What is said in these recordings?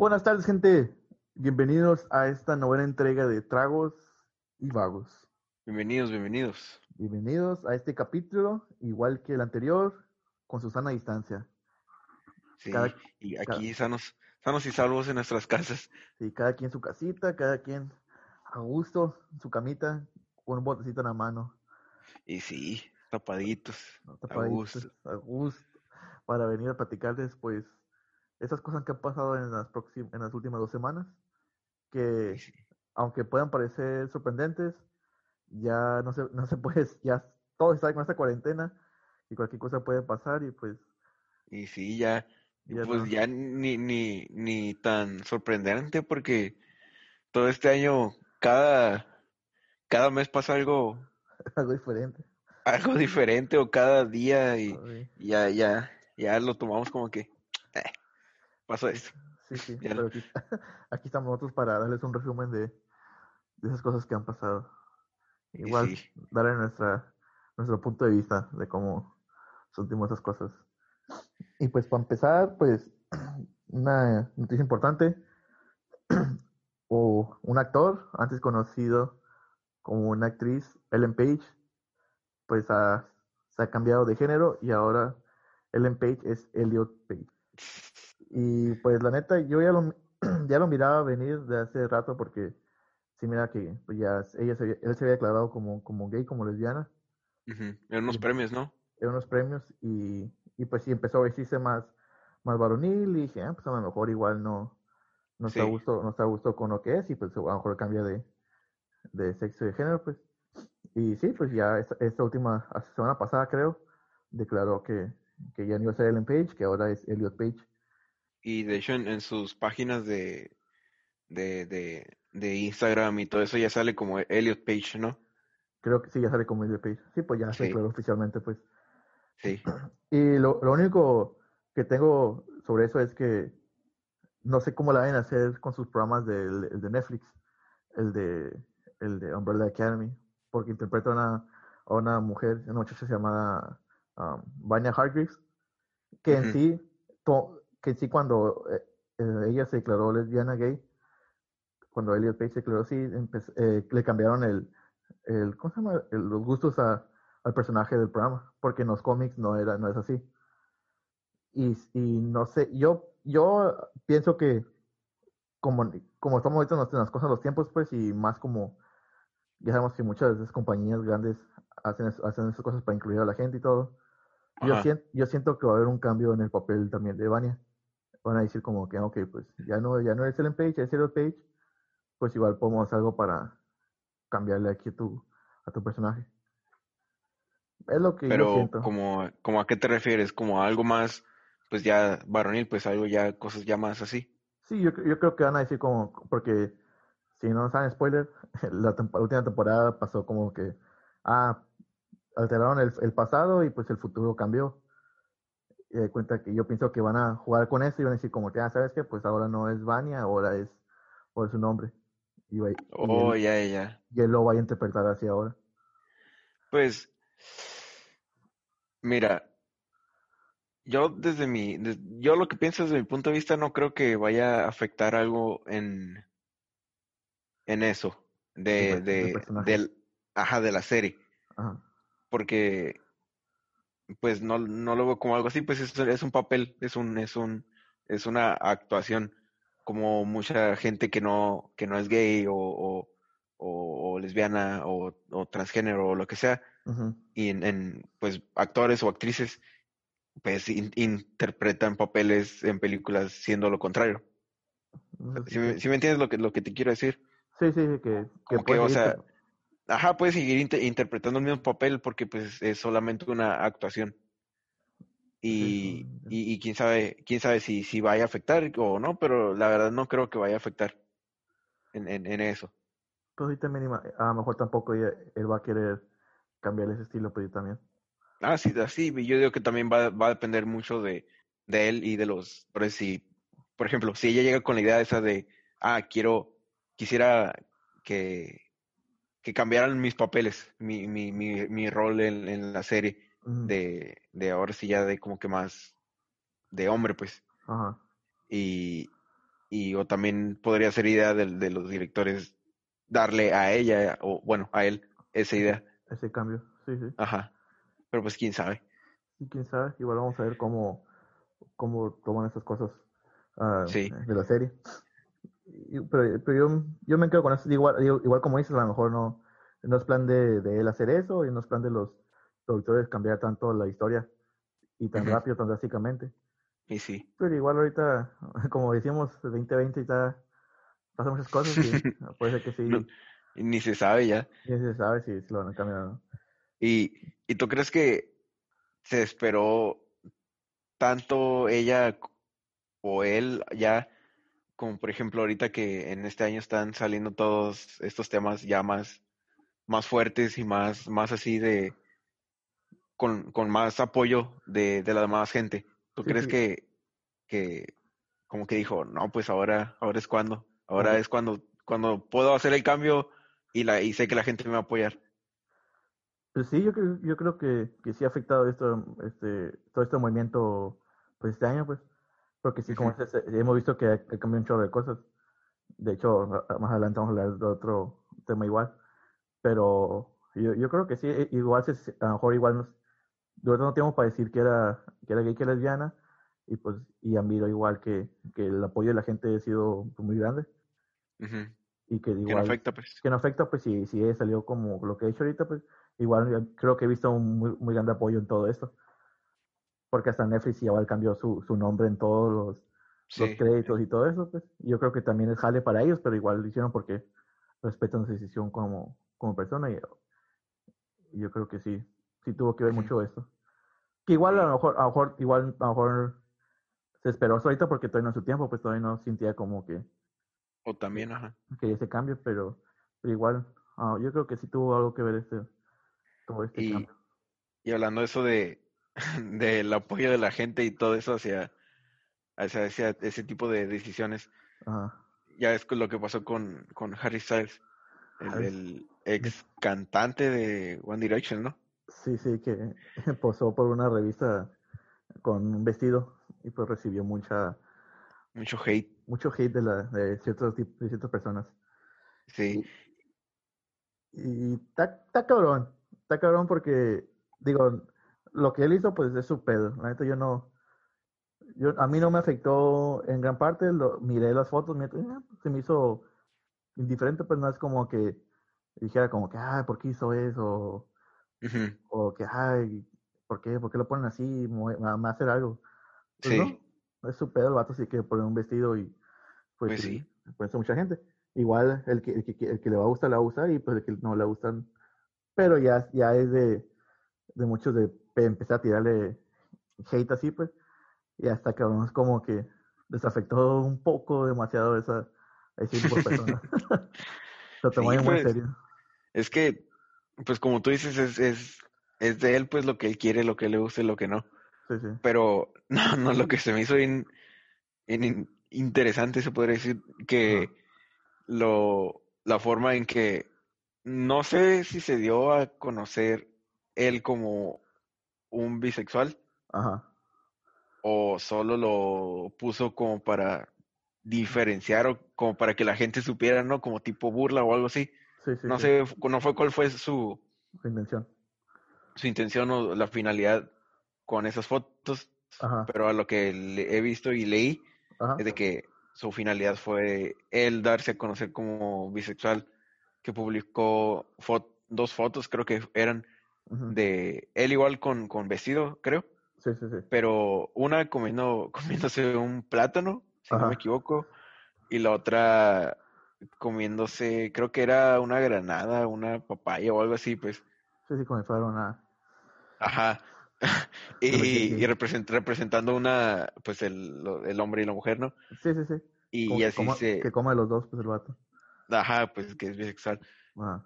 Buenas tardes, gente. Bienvenidos a esta novena entrega de Tragos y Vagos. Bienvenidos, bienvenidos. Bienvenidos a este capítulo, igual que el anterior, con su sana distancia. Sí, Cada- y cada- aquí sanos, sanos y salvos en nuestras casas. Sí, cada quien su casita, cada quien a gusto, en su camita, con un botecito en la mano. Y sí, tapaditos. ¿no? A Tapaditos, gusto. a gusto, para venir a platicarles, pues, esas cosas que han pasado en las, en las últimas dos semanas, que Y sí. aunque puedan parecer sorprendentes, ya no se, no se puede, ya todo está con esta cuarentena y cualquier cosa puede pasar y pues Y sí, ya, ya pues no. ya ni, ni, ni tan sorprendente porque todo este año, cada, cada mes pasa algo, algo diferente. algo diferente o cada día y Ay, ya, ya, ya lo tomamos como que, pasó esto. Sí, sí, pero aquí, aquí estamos nosotros para darles un resumen de, de esas cosas que han pasado. Igual, sí, darle nuestra, nuestro punto de vista de cómo sentimos esas cosas. Y pues para empezar, pues una noticia importante, o un actor, antes conocido como una actriz, Ellen Page, pues ha- se ha cambiado de género y ahora Ellen Page es Elliot Page. Y pues la neta, yo ya lo, ya lo miraba venir de hace rato porque sí mira que pues ya ella se había- él se había declarado como, como gay, como lesbiana ujú, En unos y- premios, ¿no? en unos premios y, y pues sí empezó a vestirse más, más varonil y dije, ah, pues a lo mejor igual no, no está a Sí. gusto, no está a gusto con lo que es y pues a lo mejor cambia de, de sexo y de género, pues. Y sí, pues ya esta, esta última, semana pasada creo, declaró que, que ya no iba a ser Ellen Page, que ahora es Elliot Page. Y de hecho en, en sus páginas de, de, de, de Instagram y todo eso ya sale como Elliot Page, ¿no? Creo que sí, ya sale como Elliot Page. Sí, pues ya se Sí. oficialmente, pues. Sí. Y lo, lo único que tengo sobre eso es que no sé cómo la van a hacer con sus programas del, el de Netflix, el de, el de Umbrella Academy, porque interpreta a una, a una mujer, una muchacha llamada um, Vanya Hargreaves, que en sí, to- que sí cuando eh, eh, ella se declaró lesbiana gay, cuando Elliot Page se declaró así, empe- eh, le cambiaron el, el, ¿cómo se llama? El- los gustos a, al personaje del programa, porque en los cómics no era, no es así. Y, y no sé, yo, yo pienso que como, como estamos ahorita en las- en las cosas, los tiempos, pues, y más como, ya sabemos que muchas de esas compañías grandes hacen, hacen esas cosas para incluir a la gente y todo. Yo, siento, yo siento que va a haber un cambio en el papel también de Vania. Van a decir como que, ok, pues ya no, ya no es Ellen Page, es Elliot Page, pues igual podemos algo para cambiarle aquí a tu, a tu personaje. Es lo que yo Pero siento. como, como a qué te refieres, como a algo más, pues ya varonil, pues algo ya, cosas ya más así. Sí, yo, yo creo que van a decir como, porque si no saben spoiler, la, la última temporada pasó como que, ah, alteraron el, el pasado y pues el futuro cambió. Y de cuenta que yo pienso que van a jugar con eso y van a decir como que, ah, ¿sabes qué? Pues ahora no es Vania, ahora es, ahora es su nombre. Y, va- y Oh, él, ya, ya, y él lo va a interpretar así ahora. Pues, mira, yo desde mi, yo lo que pienso desde mi punto de vista no creo que vaya a afectar algo en, en eso, de, de, del, ajá, de la serie, Ajá. porque pues no, no lo veo como algo así, pues es, es un papel, es un, es un, es una actuación, como mucha gente que no, que no es gay o, o, o- o lesbiana o, o transgénero o lo que sea, y en, en, pues actores o actrices pues in- interpretan papeles en películas siendo lo contrario. Sí Si me, entiendes lo que, lo que te quiero decir? sí, sí, sí, que, que Como que, o sea, ajá, puedes seguir inter- interpretando el mismo papel porque pues es solamente una actuación. Y, y, y quién sabe, quién sabe si, si vaya a afectar o no, pero la verdad no creo que vaya a afectar en, en, en eso. Pues sí, también a lo mejor tampoco ella- él va a querer cambiar ese estilo, pero yo también. Ah, sí, así, yo digo que también va, va a depender mucho de, de él y de los, por si, por ejemplo, si ella llega con la idea esa de, ah, quiero, quisiera que, que cambiaran mis papeles, mi, mi, mi, mi rol en, en la serie, de, de ahora sí ya de como que más de hombre, pues, Ajá. y, y o también podría ser idea de, de los directores darle a ella, o bueno, a él, esa idea. Ese cambio, sí, sí. Ajá. Pero pues quién sabe. Y quién sabe, igual vamos a ver cómo, cómo toman esas cosas ah, Sí. de la serie. Y- pero pero yo, yo me quedo con eso, igual, igual como dices, a lo mejor no, no es plan de, de él hacer eso y no es plan de los productores cambiar tanto la historia y tan rápido, tan drásticamente. Y sí. Pero igual ahorita, como decíamos, 2020 está, pasan muchas cosas y puede ser que sí, No. Y ni se sabe ya. ya se sabe si, si lo van a cambiar o no. ¿Y, ¿Y tú crees que se esperó tanto ella o él ya, como por ejemplo ahorita que en este año están saliendo todos estos temas ya más, más fuertes y más, más así de, con, con más apoyo de, de la demás gente? ¿Tú Sí, crees sí. que, que como que dijo, no, pues ahora, ahora es cuando, ahora es cuando, cuando puedo hacer el cambio y la, y sé que la gente me va a apoyar? Pues sí, yo creo, yo creo que, que sí ha afectado esto, este, todo este movimiento, pues este año, pues, porque sí, como dices, eh, hemos visto que ha, cambiado un chorro de cosas. De hecho, más adelante vamos a hablar de otro tema igual, pero yo, yo creo que sí, eh, igual, se, a lo mejor igual nos, nosotros no tenemos para decir que era, que era gay, que era lesbiana, y pues, y visto igual que, que el apoyo de la gente ha sido pues, muy grande, Ujú. y que Que no igual afecta, pues. que no afecta, pues si, si ella salió como lo que he hecho ahorita, pues igual creo que he visto un muy, muy grande apoyo en todo esto. Porque hasta Netflix igual cambió su, su nombre en todos los, créditos y todo eso, pues yo creo que también es jale para ellos, pero igual lo hicieron porque respetan su decisión como, como persona y, yo creo que sí, sí tuvo que ver mucho esto. Que igual a lo mejor, a lo mejor, igual a lo mejor se esperó hasta ahorita porque todavía no es su tiempo, pues todavía no sentía como que, O también, ajá. que ese cambio, pero, pero igual, ah, yo creo que sí tuvo algo que ver este, todo este Y, cambio. y hablando de eso de del apoyo de la gente y todo eso hacia, hacia ese, ese tipo de decisiones, Ajá. ya es lo que pasó con, con Harry Styles, el, ex cantante de One Direction, ¿no? Sí, sí, que posó por una revista con un vestido y pues recibió mucha, Mucho hate, mucho hate de, la, de, ciertos, de ciertas personas. sí. Y está cabrón, está cabrón porque, digo, lo que él hizo pues es su pedo. La neta yo no, yo, a mí no me afectó en gran parte, lo, miré las fotos, miré, eh, se me hizo indiferente, pues no es como que dijera como que, ay, ¿por qué hizo eso? Ujú, O que, ay, ¿por qué? ¿Por qué lo ponen así? Me va a hacer algo. Pues Sí, no, es su pedo, el vato sí que poner un vestido y pues, Pues sí, sí. pues mucha gente. Igual el que, el que, el que le va a gustar, le va a gustar y pues el que no le gustan. Pero ya, ya es de, de muchos de pe- empezar a tirarle hate así, pues. Y hasta que es como que les afectó un poco demasiado esa, ese tipo de personas. Lo tomó Sí, muy pues. serio. es que, pues como tú dices, es, es, es de él, pues lo que él quiere, lo que le gusta y lo que no. Sí, sí. Pero no, no, lo que se me hizo in- interesante, se podría decir, que lo, la forma en que no sé si se dio a conocer él como un bisexual Ajá. o solo lo puso como para diferenciar o como para que la gente supiera, ¿no? Como tipo burla o algo así. Sí, sí. No sí. sé, no fue cuál fue su, Su intención. su intención o la finalidad con esas fotos, Ajá. pero a lo que le- he visto y leí Ajá. es de que su finalidad fue él darse a conocer como bisexual, que publicó fo- dos fotos, creo que eran De él igual con, con vestido, creo, Sí, sí, sí. pero una comiendo, comiéndose un plátano, si no me equivoco, y la otra comiéndose, creo que era una granada, una papaya o algo así, pues. Sí, sí, como si fuera una... Ajá. Y, y represent- representando una, pues el, el hombre y la mujer, ¿no? Sí, sí, sí. Y, Como así coma- se, Que come los dos, pues el vato. ajá, pues que es bisexual. Ajá.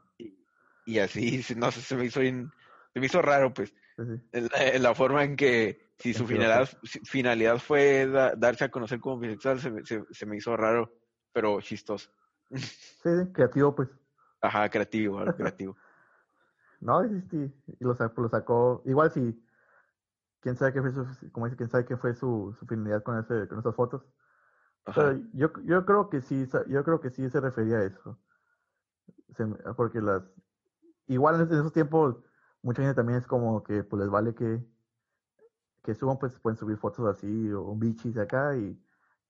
Y así, se- no sé, se me hizo bien- se me hizo raro, pues, en la, en la forma en que, si su finalidad, finalidad fue da- darse a conocer como bisexual, se, me- se, se me hizo raro, pero chistoso. Sí, creativo, pues. Ajá, creativo, algo creativo. No, sí, sí, y lo sacó, lo sacó. Igual si, quién sabe qué fue su, como dice, quién sabe qué fue su, su finalidad con ese, con esas fotos. yo, yo creo que sí, yo creo que sí se refería a eso. porque las igual en esos tiempos mucha gente también es como que pues les vale que que suban pues pueden subir fotos así o bichis de acá y,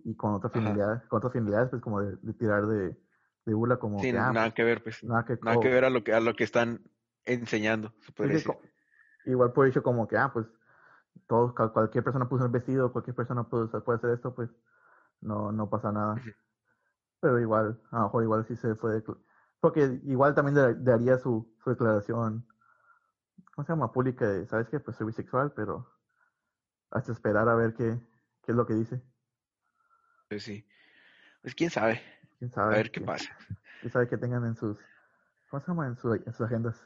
y con otras finalidades, con otras finalidades pues como de, tirar de, de burla como sí, que, ah, nada pues, que ver pues nada que, nada que ver a lo que a lo que están enseñando igual por hecho como que ah pues todos cualquier persona puso el vestido cualquier persona puede, puede hacer esto pues no, no pasa nada. Pero igual, a lo mejor igual sí se fue, porque igual también daría su, su declaración, ¿cómo se llama? Pública de, ¿sabes qué? Pues soy bisexual, pero hasta esperar a ver qué, qué es lo que dice. Pues sí. Pues quién sabe. ¿Quién sabe? A ver qué pasa. Quién sabe que tengan en sus, ¿cómo se llama? En, su, en sus agendas.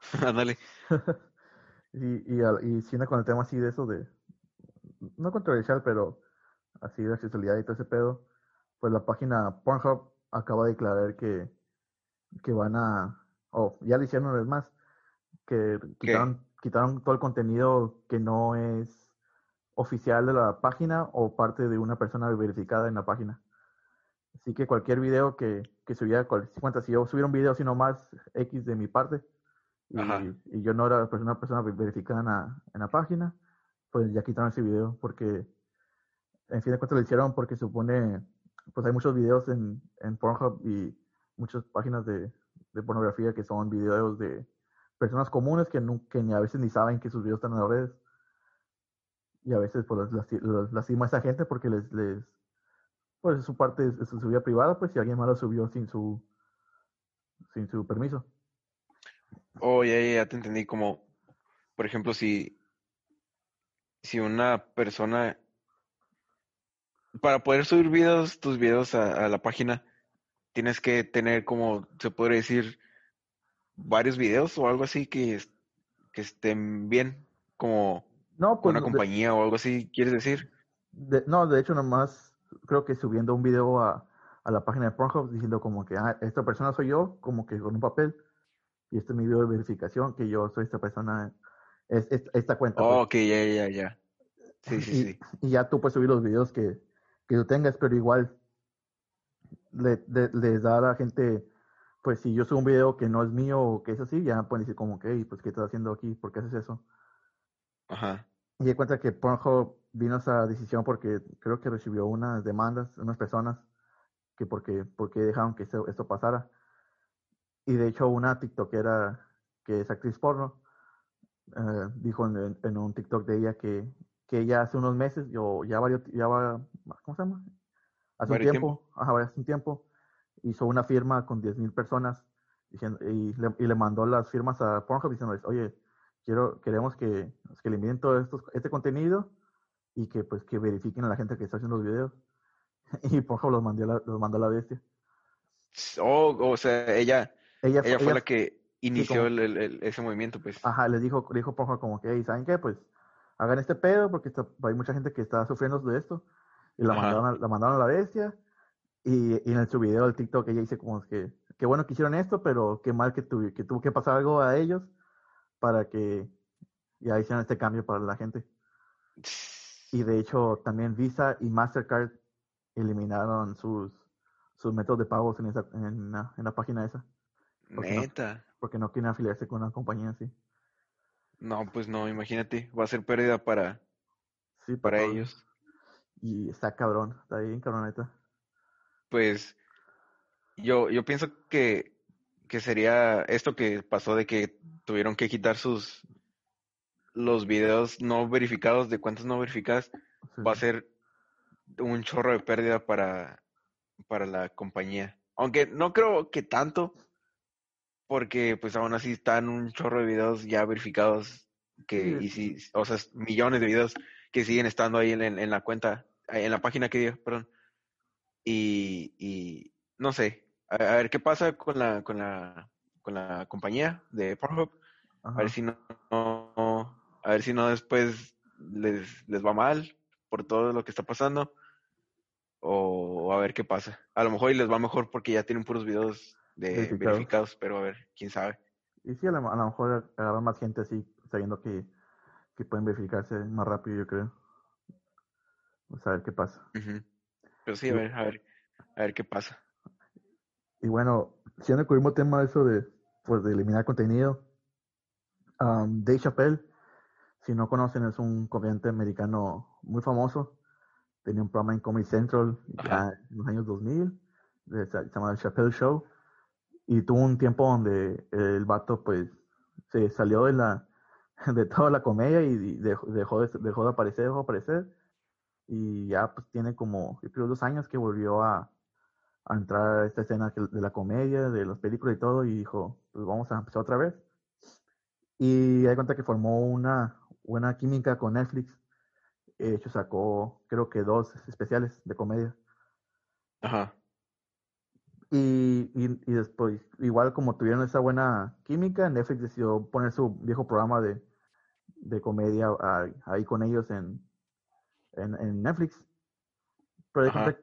Ándale. y, y, y, y con el tema así de eso de, no controversial, pero así de accesibilidad y todo ese pedo, pues la página Pornhub acaba de declarar que, que van a, o ya lo hicieron una vez más, que quitaron, quitaron todo el contenido que no es oficial de la página o parte de una persona verificada en la página. Así que cualquier video que, que subiera, cuenta, si yo subiera un video sino más X de mi parte y, y yo no era una persona verificada en la, en la página, pues ya quitaron ese video porque en fin de cuentas lo hicieron porque supone, pues hay muchos videos en, en Pornhub y muchas páginas de, de, pornografía que son videos de personas comunes que, que ni a veces ni saben que sus videos están en las redes. Y a veces pues los, lastima a esa gente porque les, les pues su parte es, su vida privada, pues si alguien más lo subió sin su sin su permiso. Oh, ya, te entendí. Como, por ejemplo, si, si una persona para poder subir videos, tus videos a, la página, tienes que tener como, se puede decir, varios videos o algo así que, que estén bien, como no, pues, una compañía o algo así, ¿quieres decir? no, de hecho, nomás creo que subiendo un video a, a la página de Pornhub diciendo como que ah, esta persona soy yo, como que con un papel, y este es mi video de verificación, que yo soy esta persona, es, esta cuenta. Oh, ok, ya, ya, ya. Sí, sí, sí. Y ya tú puedes subir los videos que, que tú tengas, pero igual le, les da a la gente, pues si yo subo un video que no es mío o que es así, ya pueden decir como que, pues ¿qué estás haciendo aquí? ¿Por qué haces eso? Ajá. Y de cuenta que Pornhub vino a esa decisión porque creo que recibió unas demandas, unas personas, que porque, porque dejaron que esto, esto pasara. Y de hecho una TikTokera que es actriz porno, eh, dijo en, en, un TikTok de ella que, que ya hace unos meses, yo ya varios, ya va, ¿cómo se llama? Hace un tiempo, ajá, hace un tiempo, hizo una firma con 10.000 personas diciendo, y, le, y le mandó las firmas a Pornhub diciéndoles, oye, quiero, queremos que, que le envíen todo esto, este contenido y que pues que verifiquen a la gente que está haciendo los videos. y Pornhub los mandó, la, los mandó a la bestia. Oh, o sea, ella, ella, fue la que inició el, ese movimiento, pues. Ajá, le dijo, dijo Pornhub como que, ¿saben qué? Pues hagan este pedo porque hay mucha gente que está sufriendo de esto. Y la mandaron, a, la mandaron a la bestia. Y, en su video del TikTok ella dice como que, qué bueno que hicieron esto, pero qué mal que, que tuvo que pasar algo a ellos para que ya hicieran este cambio para la gente. Y de hecho también Visa y Mastercard eliminaron sus, sus métodos de pagos en, esa, en, la, en la página esa. Neta. porque no quieren afiliarse con una compañía así. No, pues no, imagínate, va a ser pérdida para, sí, para, ellos. Y está cabrón, está bien cabroneta. Pues yo, yo pienso que, que sería esto que pasó de que tuvieron que quitar sus los videos no verificados de cuentas no verificadas, va a ser un chorro de pérdida para, para la compañía. Aunque no creo que tanto, porque pues aún así están un chorro de videos ya verificados que y si, o sea, millones de videos que siguen estando ahí en, en la cuenta, en la página que dio, perdón. Y, y no sé, a, ver qué pasa con la, con la, con la compañía de Pornhub. A ver si no, a ver si no después les, les va mal por todo lo que está pasando. O a ver qué pasa. A lo mejor y les va mejor porque ya tienen puros videos de verificados, pero a ver, quién sabe. Y sí, a lo, mejor agarrar más gente así, sabiendo que, que, pueden verificarse más rápido, yo creo. Vamos a ver qué pasa. Pero sí, a ver, a ver, a ver qué pasa. Y bueno, siendo el mismo tema eso de, pues, de eliminar contenido, um, Dave Chappelle, si no conocen, es un comediante americano muy famoso. Tenía un programa en Comedy Central ya en los años 2000, se llama The Chappelle Show. Y tuvo un tiempo donde el vato, pues, se salió de la de toda la comedia y dejó, dejó, de, dejó de aparecer, dejó de aparecer. Y ya, pues, tiene como, yo creo, dos años que volvió a, a entrar a esta escena de la comedia, de las películas y todo, y dijo, pues vamos a empezar otra vez. Y hay cuenta que formó una buena química con Netflix. De hecho, sacó, creo que dos especiales de comedia. Ajá. Y, y, y, después, igual como tuvieron esa buena química, Netflix decidió poner su viejo programa de, de comedia ahí con ellos en, en, en Netflix. Pero hay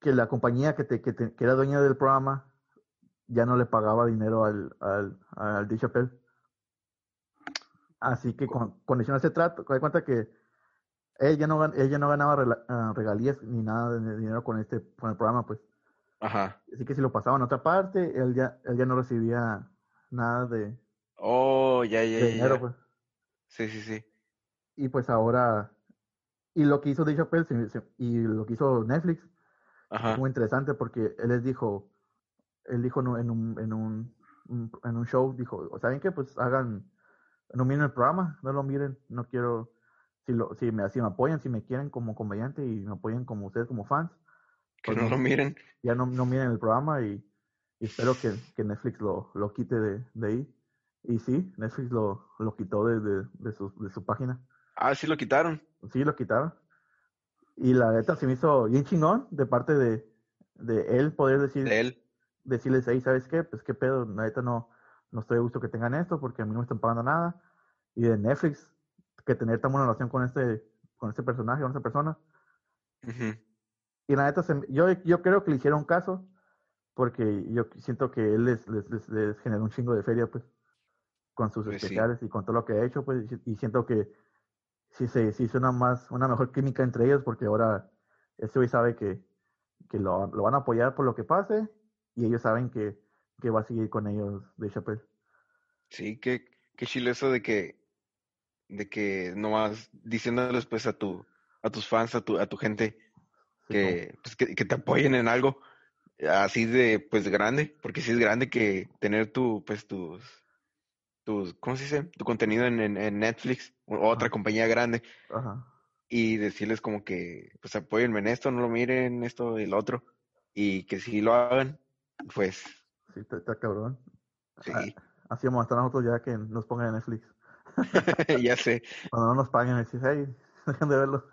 que la compañía que, te, que, te, que, era dueña del programa ya no le pagaba dinero al, al, al D. Chappelle. Así que con, con ese trato, te cuenta que él ya no, él ya no ganaba ah, regalías ni nada de dinero con este con el programa, pues. Ajá. Así que si lo pasaban a otra parte, él ya, él ya no recibía nada de, oh, ya, ya, de dinero, ya. pues. Sí, sí, sí. Y pues ahora, y lo que hizo Dave Chappelle y lo que hizo Netflix, Ajá. es muy interesante porque él les dijo, él dijo en un, en un, en un show, dijo, ¿saben qué? Pues hagan, no miren el programa, no lo miren, no quiero, si, lo, si, me, si me apoyan, si me quieren como comediante y me apoyan como ustedes como fans. Que no, no, lo miren. Ya no, no miren el programa y, y espero que, que, Netflix lo, lo quite de, de, ahí. Y sí, Netflix lo, lo quitó de, de, de, su, de su página. Ah, sí lo quitaron. Sí, lo quitaron. Y la neta se me hizo bien chingón de parte de, de él poder decir, de él. decirles ahí, ¿sabes qué? Pues qué pedo, la neta no, no estoy de gusto que tengan esto porque a mí no me están pagando nada. Y de Netflix, que tener tan buena relación con este, con este personaje, con esta persona. Uh -huh. Y la neta, se, yo, yo creo que le hicieron caso porque yo siento que él les, les, les, les generó un chingo de feria, pues, con sus Pues sí. especiales y con todo lo que ha hecho, pues, y siento que sí se sí hizo una más, una mejor química entre ellos porque ahora este güey sabe que, que lo, lo, van a apoyar por lo que pase y ellos saben que, que va a seguir con ellos de Chappelle. Sí, qué, qué chile eso de que, de que nomás diciéndoles pues a tu, a tus fans, a tu, a tu gente, Sí, pues, que, que te apoyen en algo así de pues grande, porque sí es grande que tener tu, pues tus, tus, ¿cómo se dice? Tu contenido en, en, en Netflix o otra Ajá. compañía grande Ajá. y decirles como que pues apóyenme en esto, no lo miren, esto y lo otro, y que si lo hagan, pues Sí, está, está cabrón. sí, Ah, Así vamos a estar nosotros ya que nos pongan en Netflix. ya sé. Cuando no nos paguen, decís, hey, dejen de verlo.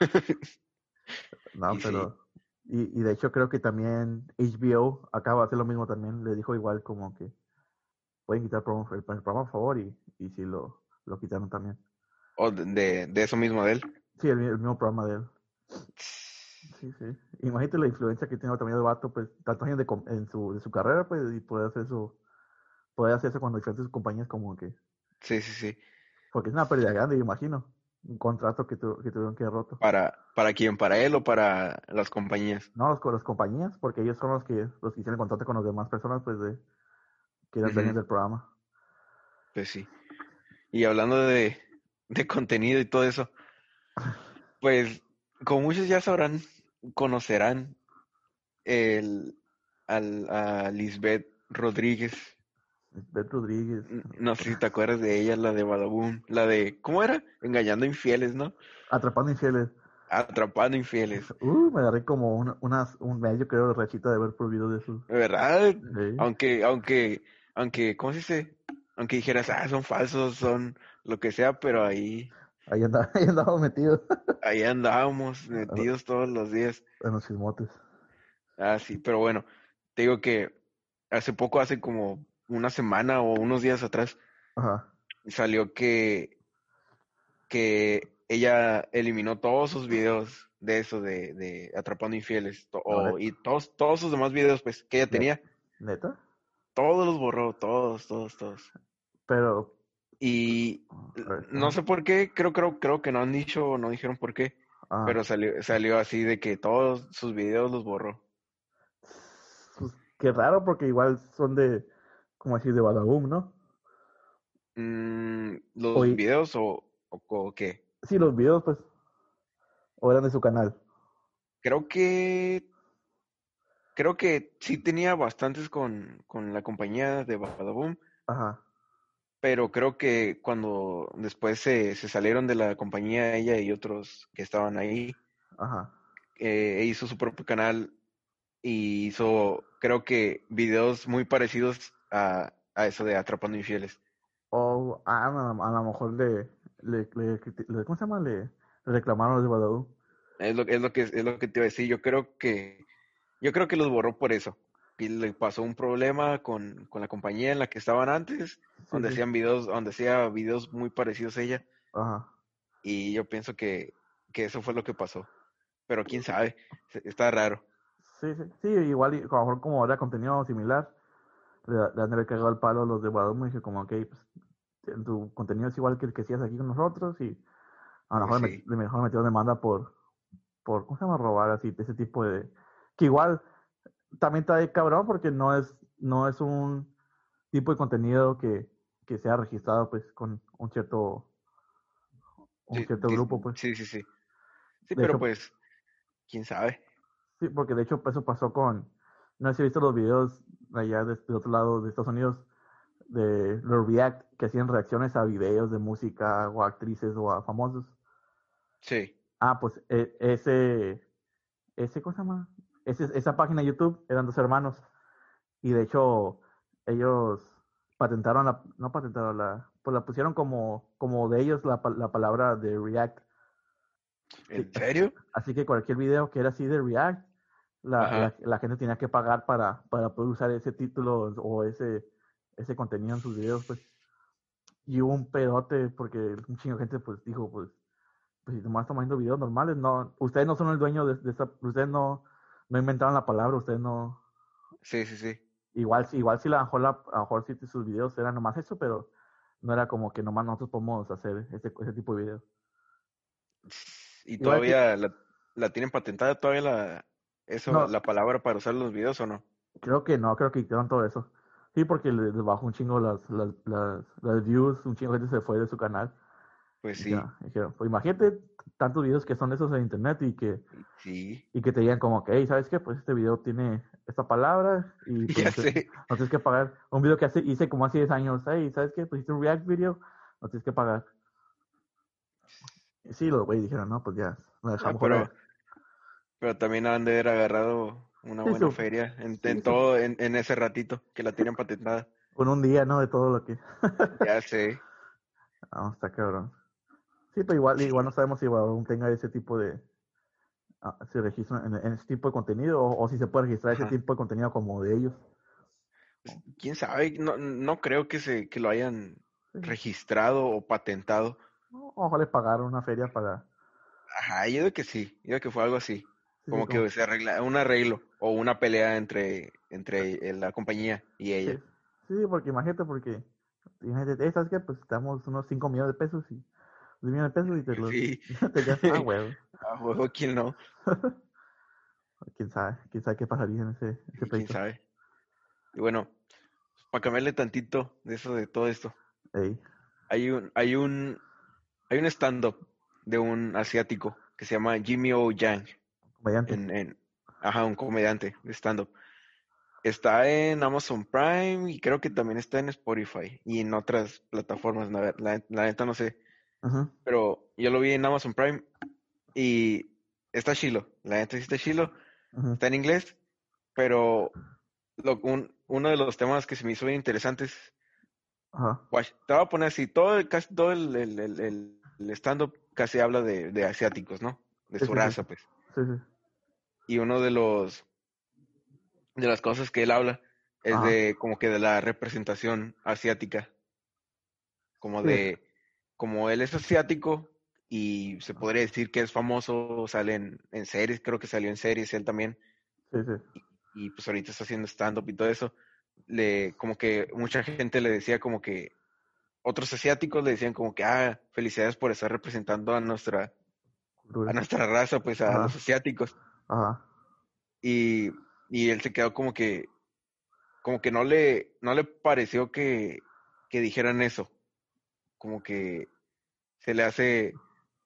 no, Y sí. pero. Y, y de hecho, creo que también HBO acaba de hacer lo mismo también. Le dijo igual, como que pueden quitar el programa, por favor, y, y sí lo, lo quitaron también. O de, de, eso mismo de él. Sí, el, el mismo programa de él. Sí, sí. Imagínate la influencia que tiene también el vato, pues, tantos años de, en su, de su carrera, pues, y poder hacer eso, poder hacer eso cuando diferentes compañías como que, Sí, sí, sí. porque es una pérdida grande, yo imagino, un contrato que, tu- que tuvieron que roto. ¿Para, ¿Para quién? ¿Para él o para las compañías? No, los, con las compañías, porque ellos son los que, los que hicieron el contrato con las demás personas, pues, de, que eran dueños del programa. Pues sí. Y hablando de, de contenido y todo eso, pues como muchos ya sabrán, conocerán el, al, a Lisbeth Rodríguez. Beth Rodríguez. No sé si te acuerdas de ella, la de Badaboom, la de, ¿cómo era? Engañando infieles, ¿no? Atrapando infieles. Atrapando infieles. Uh, me agarré como una, unas, un medio, creo, de rachita de por video de eso. ¿De verdad? Sí. Aunque, aunque, aunque, ¿cómo se dice? Aunque dijeras, ah, son falsos, son lo que sea, pero ahí, Ahí andaba, ahí andaba metido ahí andábamos metidos todos los días. en los chismotes. Ah, sí, pero bueno, te digo que hace poco, hace como una semana o unos días atrás, Ajá. salió que, que ella eliminó todos sus videos de eso, de, de Atrapando Infieles, to- y todos, todos sus demás videos, pues, que ella tenía, ¿Neta? todos los borró, todos, todos, todos. Pero, Y ver, no sé por qué, creo, creo, creo que no han dicho, no dijeron por qué, Ah, pero salió, salió así de que todos sus videos los borró. pues, qué raro, porque igual son de, como así, de Badaboom, ¿no? Mm, ¿Los videos o, o, o qué? Sí, los videos, pues. O eran de su canal. Creo que creo que sí tenía bastantes con, con la compañía de Badaboom, Ajá. pero creo que cuando después se, se salieron de la compañía ella y otros que estaban ahí, Ajá. eh, hizo su propio canal y hizo, creo que, videos muy parecidos a, a eso de Atrapando Infieles. O ah, a, a lo mejor le, le, le, le- ¿cómo se llama? Le, reclamaron los de Badaboom. Es lo, es lo que es lo que te iba a decir. Yo creo que yo creo que los borró por eso. Y le pasó un problema con, con la compañía en la que estaban antes, Sí, donde sí. hacían videos, donde hacía videos muy parecidos a ella. Ajá. Y yo pienso que, que eso fue lo que pasó. Pero quién sabe, está raro. Sí, sí, sí, igual, a lo mejor como era contenido similar, le, le han de haber cagado el palo a los de Badaboom y dije como, ok, pues, tu contenido es igual que el que hacías aquí con nosotros y a lo Pues mejor sí. me, mejor metieron demanda por, por, ¿cómo se llama? Robar así, ese tipo de, que igual también está de cabrón porque no es, no es un tipo de contenido que, que sea registrado pues con un cierto, un Sí, cierto sí, grupo pues. Sí, sí, sí. Sí, De pero hecho- pues, quién sabe. Sí, porque de hecho eso pasó con, no sé si has visto los videos allá de, de otro lado de Estados Unidos, de los React, que hacían reacciones a videos de música o a actrices o a famosos. Sí. Ah, pues e- ese, ese, ¿cómo se llama? Ese, esa página de YouTube eran dos hermanos. Y de hecho, ellos patentaron la, no patentaron la, pues la pusieron como, como de ellos la, la palabra de React. ¿En serio? Así que cualquier video que era así de React, la, la, la gente tenía que pagar para, para poder usar ese título o ese, ese contenido en sus videos, pues. Y hubo un pedote porque un chingo de gente pues dijo, pues, pues si nomás estamos haciendo videos normales, no, ustedes no son el dueño de, de esa, ustedes no, no inventaron la palabra, ustedes no, Sí, sí, sí. igual, si- igual si la, mejor la, a lo mejor si sus videos eran nomás eso, pero no era como que nomás nosotros podemos hacer ese, ese tipo de videos. ¿Y que- todavía la, la tienen patentada todavía la, eso, No. la palabra para usar los videos o no? Creo que no, creo que quitaron todo eso. Sí, porque le- les bajó un chingo las, las, las, las views, un chingo de gente se fue de su canal. Pues sí, ya, dijeron, pues imagínate tantos videos que son esos en internet y que, sí. y que te digan como que, hey, ¿sabes qué? Pues este video tiene esta palabra y pues, Ya no, te- sé. no tienes que pagar. Un video que hace, hice como hace 10 años, hey, ¿sabes qué? Pues hiciste un React video, no tienes que pagar. Y sí, los güeyes dijeron, no, pues ya, Ah, dejamos pero, fuera. pero también han de haber agarrado una buena feria en, en todo, en, en ese ratito que la tienen patentada. Con un día, ¿no? De todo lo que... Ya sé. Ah, está cabrón. Sí, pero igual, igual no sabemos si aún tenga ese tipo de. ah, se registra en, en ese tipo de contenido o, o si se puede registrar ese tipo de contenido como de ellos. ¿Quién sabe? No, no creo que se que lo hayan Sí. registrado o patentado. Ojalá pagaron una feria para. Ajá, yo digo que sí, yo digo que fue algo así. Sí, como que se arregla, un arreglo o una pelea entre, entre la compañía y ella. Sí, sí, porque imagínate, porque. Imagínate, ¿sabes qué? Pues te damos unos 5 millones de pesos y. 10 millones de pesos y te los. Sí, te quedas, ah, huevo. a huevo, ¿quién no? Quién sabe, quién sabe qué pasaría en ese, ese ¿Quién sabe? Y bueno, para cambiarle tantito de eso, de todo esto, Ey, hay un, hay un, hay un stand-up de un asiático que se llama Jimmy O Yang, comediante. en, en, ajá, un comediante de stand-up. Está en Amazon Prime y creo que también está en Spotify y en otras plataformas, la, la, la neta no sé. Pero yo lo vi en Amazon Prime y está chilo, la neta sí está chilo, está en inglés, pero lo, un- uno de los temas que se me hizo bien interesantes, Ajá. te voy a poner así, todo el, casi todo el, el, el, el- stand-up casi habla de, de asiáticos, ¿no? De su sí, sí. raza, pues. Sí, sí. Y uno de los, de las cosas que él habla es Ajá. de, como que de la representación asiática, como Sí. de, como él es asiático y se podría decir que es famoso, sale en, en series, creo que salió en series él también, Sí, sí. y pues ahorita está haciendo stand-up y todo eso, le, como que mucha gente le decía como que, otros asiáticos le decían como que, ah, felicidades por estar representando a nuestra a nuestra raza, pues a Ajá. los asiáticos. Ajá. Y, y él se quedó como que, como que no le, no le pareció que, que dijeran eso. Como que se le hace,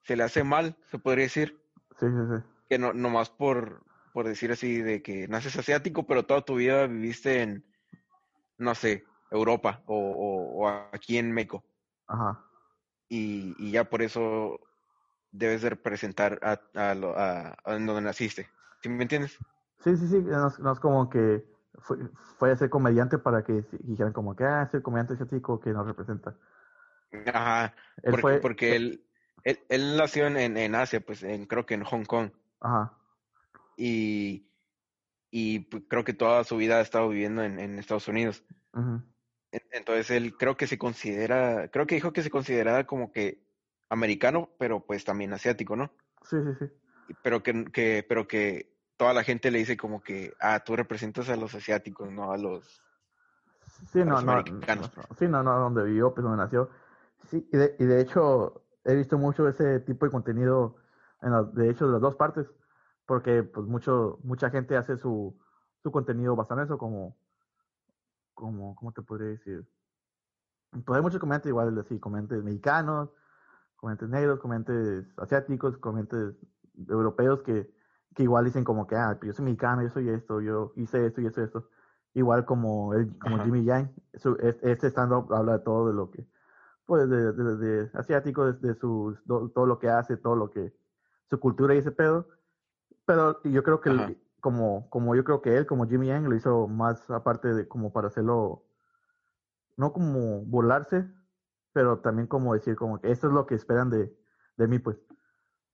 se le hace mal, se podría decir, Sí, sí, sí. que no, nomás por, por decir así de que naces asiático, pero toda tu vida viviste en, no sé, Europa o, o, o aquí en México. Ajá. Y, y ya por eso debes de representar a, a, lo- a, a donde naciste. ¿Sí me entiendes? Sí, sí, sí. No, es- no es como que fue, fue a ser comediante para que dijeran como que, ah, es el comediante asiático que nos representa. Ajá, Él porque, fue, porque él, él, él nació en, en, Asia, pues en, creo que en Hong Kong. Ajá. Y, y pues, creo que toda su vida ha estado viviendo en, en Estados Unidos. En- Entonces él creo que se considera, creo que dijo que se consideraba como que americano, pero pues también asiático, ¿no? Sí, sí, sí. Pero que, que, pero que toda la gente le dice como que, ah, tú representas a los asiáticos, no a los, Sí, a no, los no, americanos. no, sí, no, no, donde vivió, pues donde nació. Sí, y de, y de hecho he visto mucho ese tipo de contenido, en las- de hecho, de las dos partes, porque pues mucho, mucha gente hace su, su contenido basado en eso, como, como, ¿cómo te podría decir? Pues hay muchos comediantes igual, así, comediantes mexicanos, comediantes negros, comediantes asiáticos, comediantes europeos que, que igual dicen como que, ah, yo soy mexicano, yo soy esto, yo hice esto y esto y esto. Igual como, el, como Ajá. Jimmy Yang, su, es- este stand-up habla de todo de lo que, pues, de, de, de asiático, de, de do- todo lo que hace, todo lo que, su cultura y ese pedo. Pero yo creo que, el- como, como yo creo que él, como Jimmy Yang, lo hizo más aparte de como para hacerlo, no como burlarse, pero también como decir como que esto es lo que esperan de, de mí, pues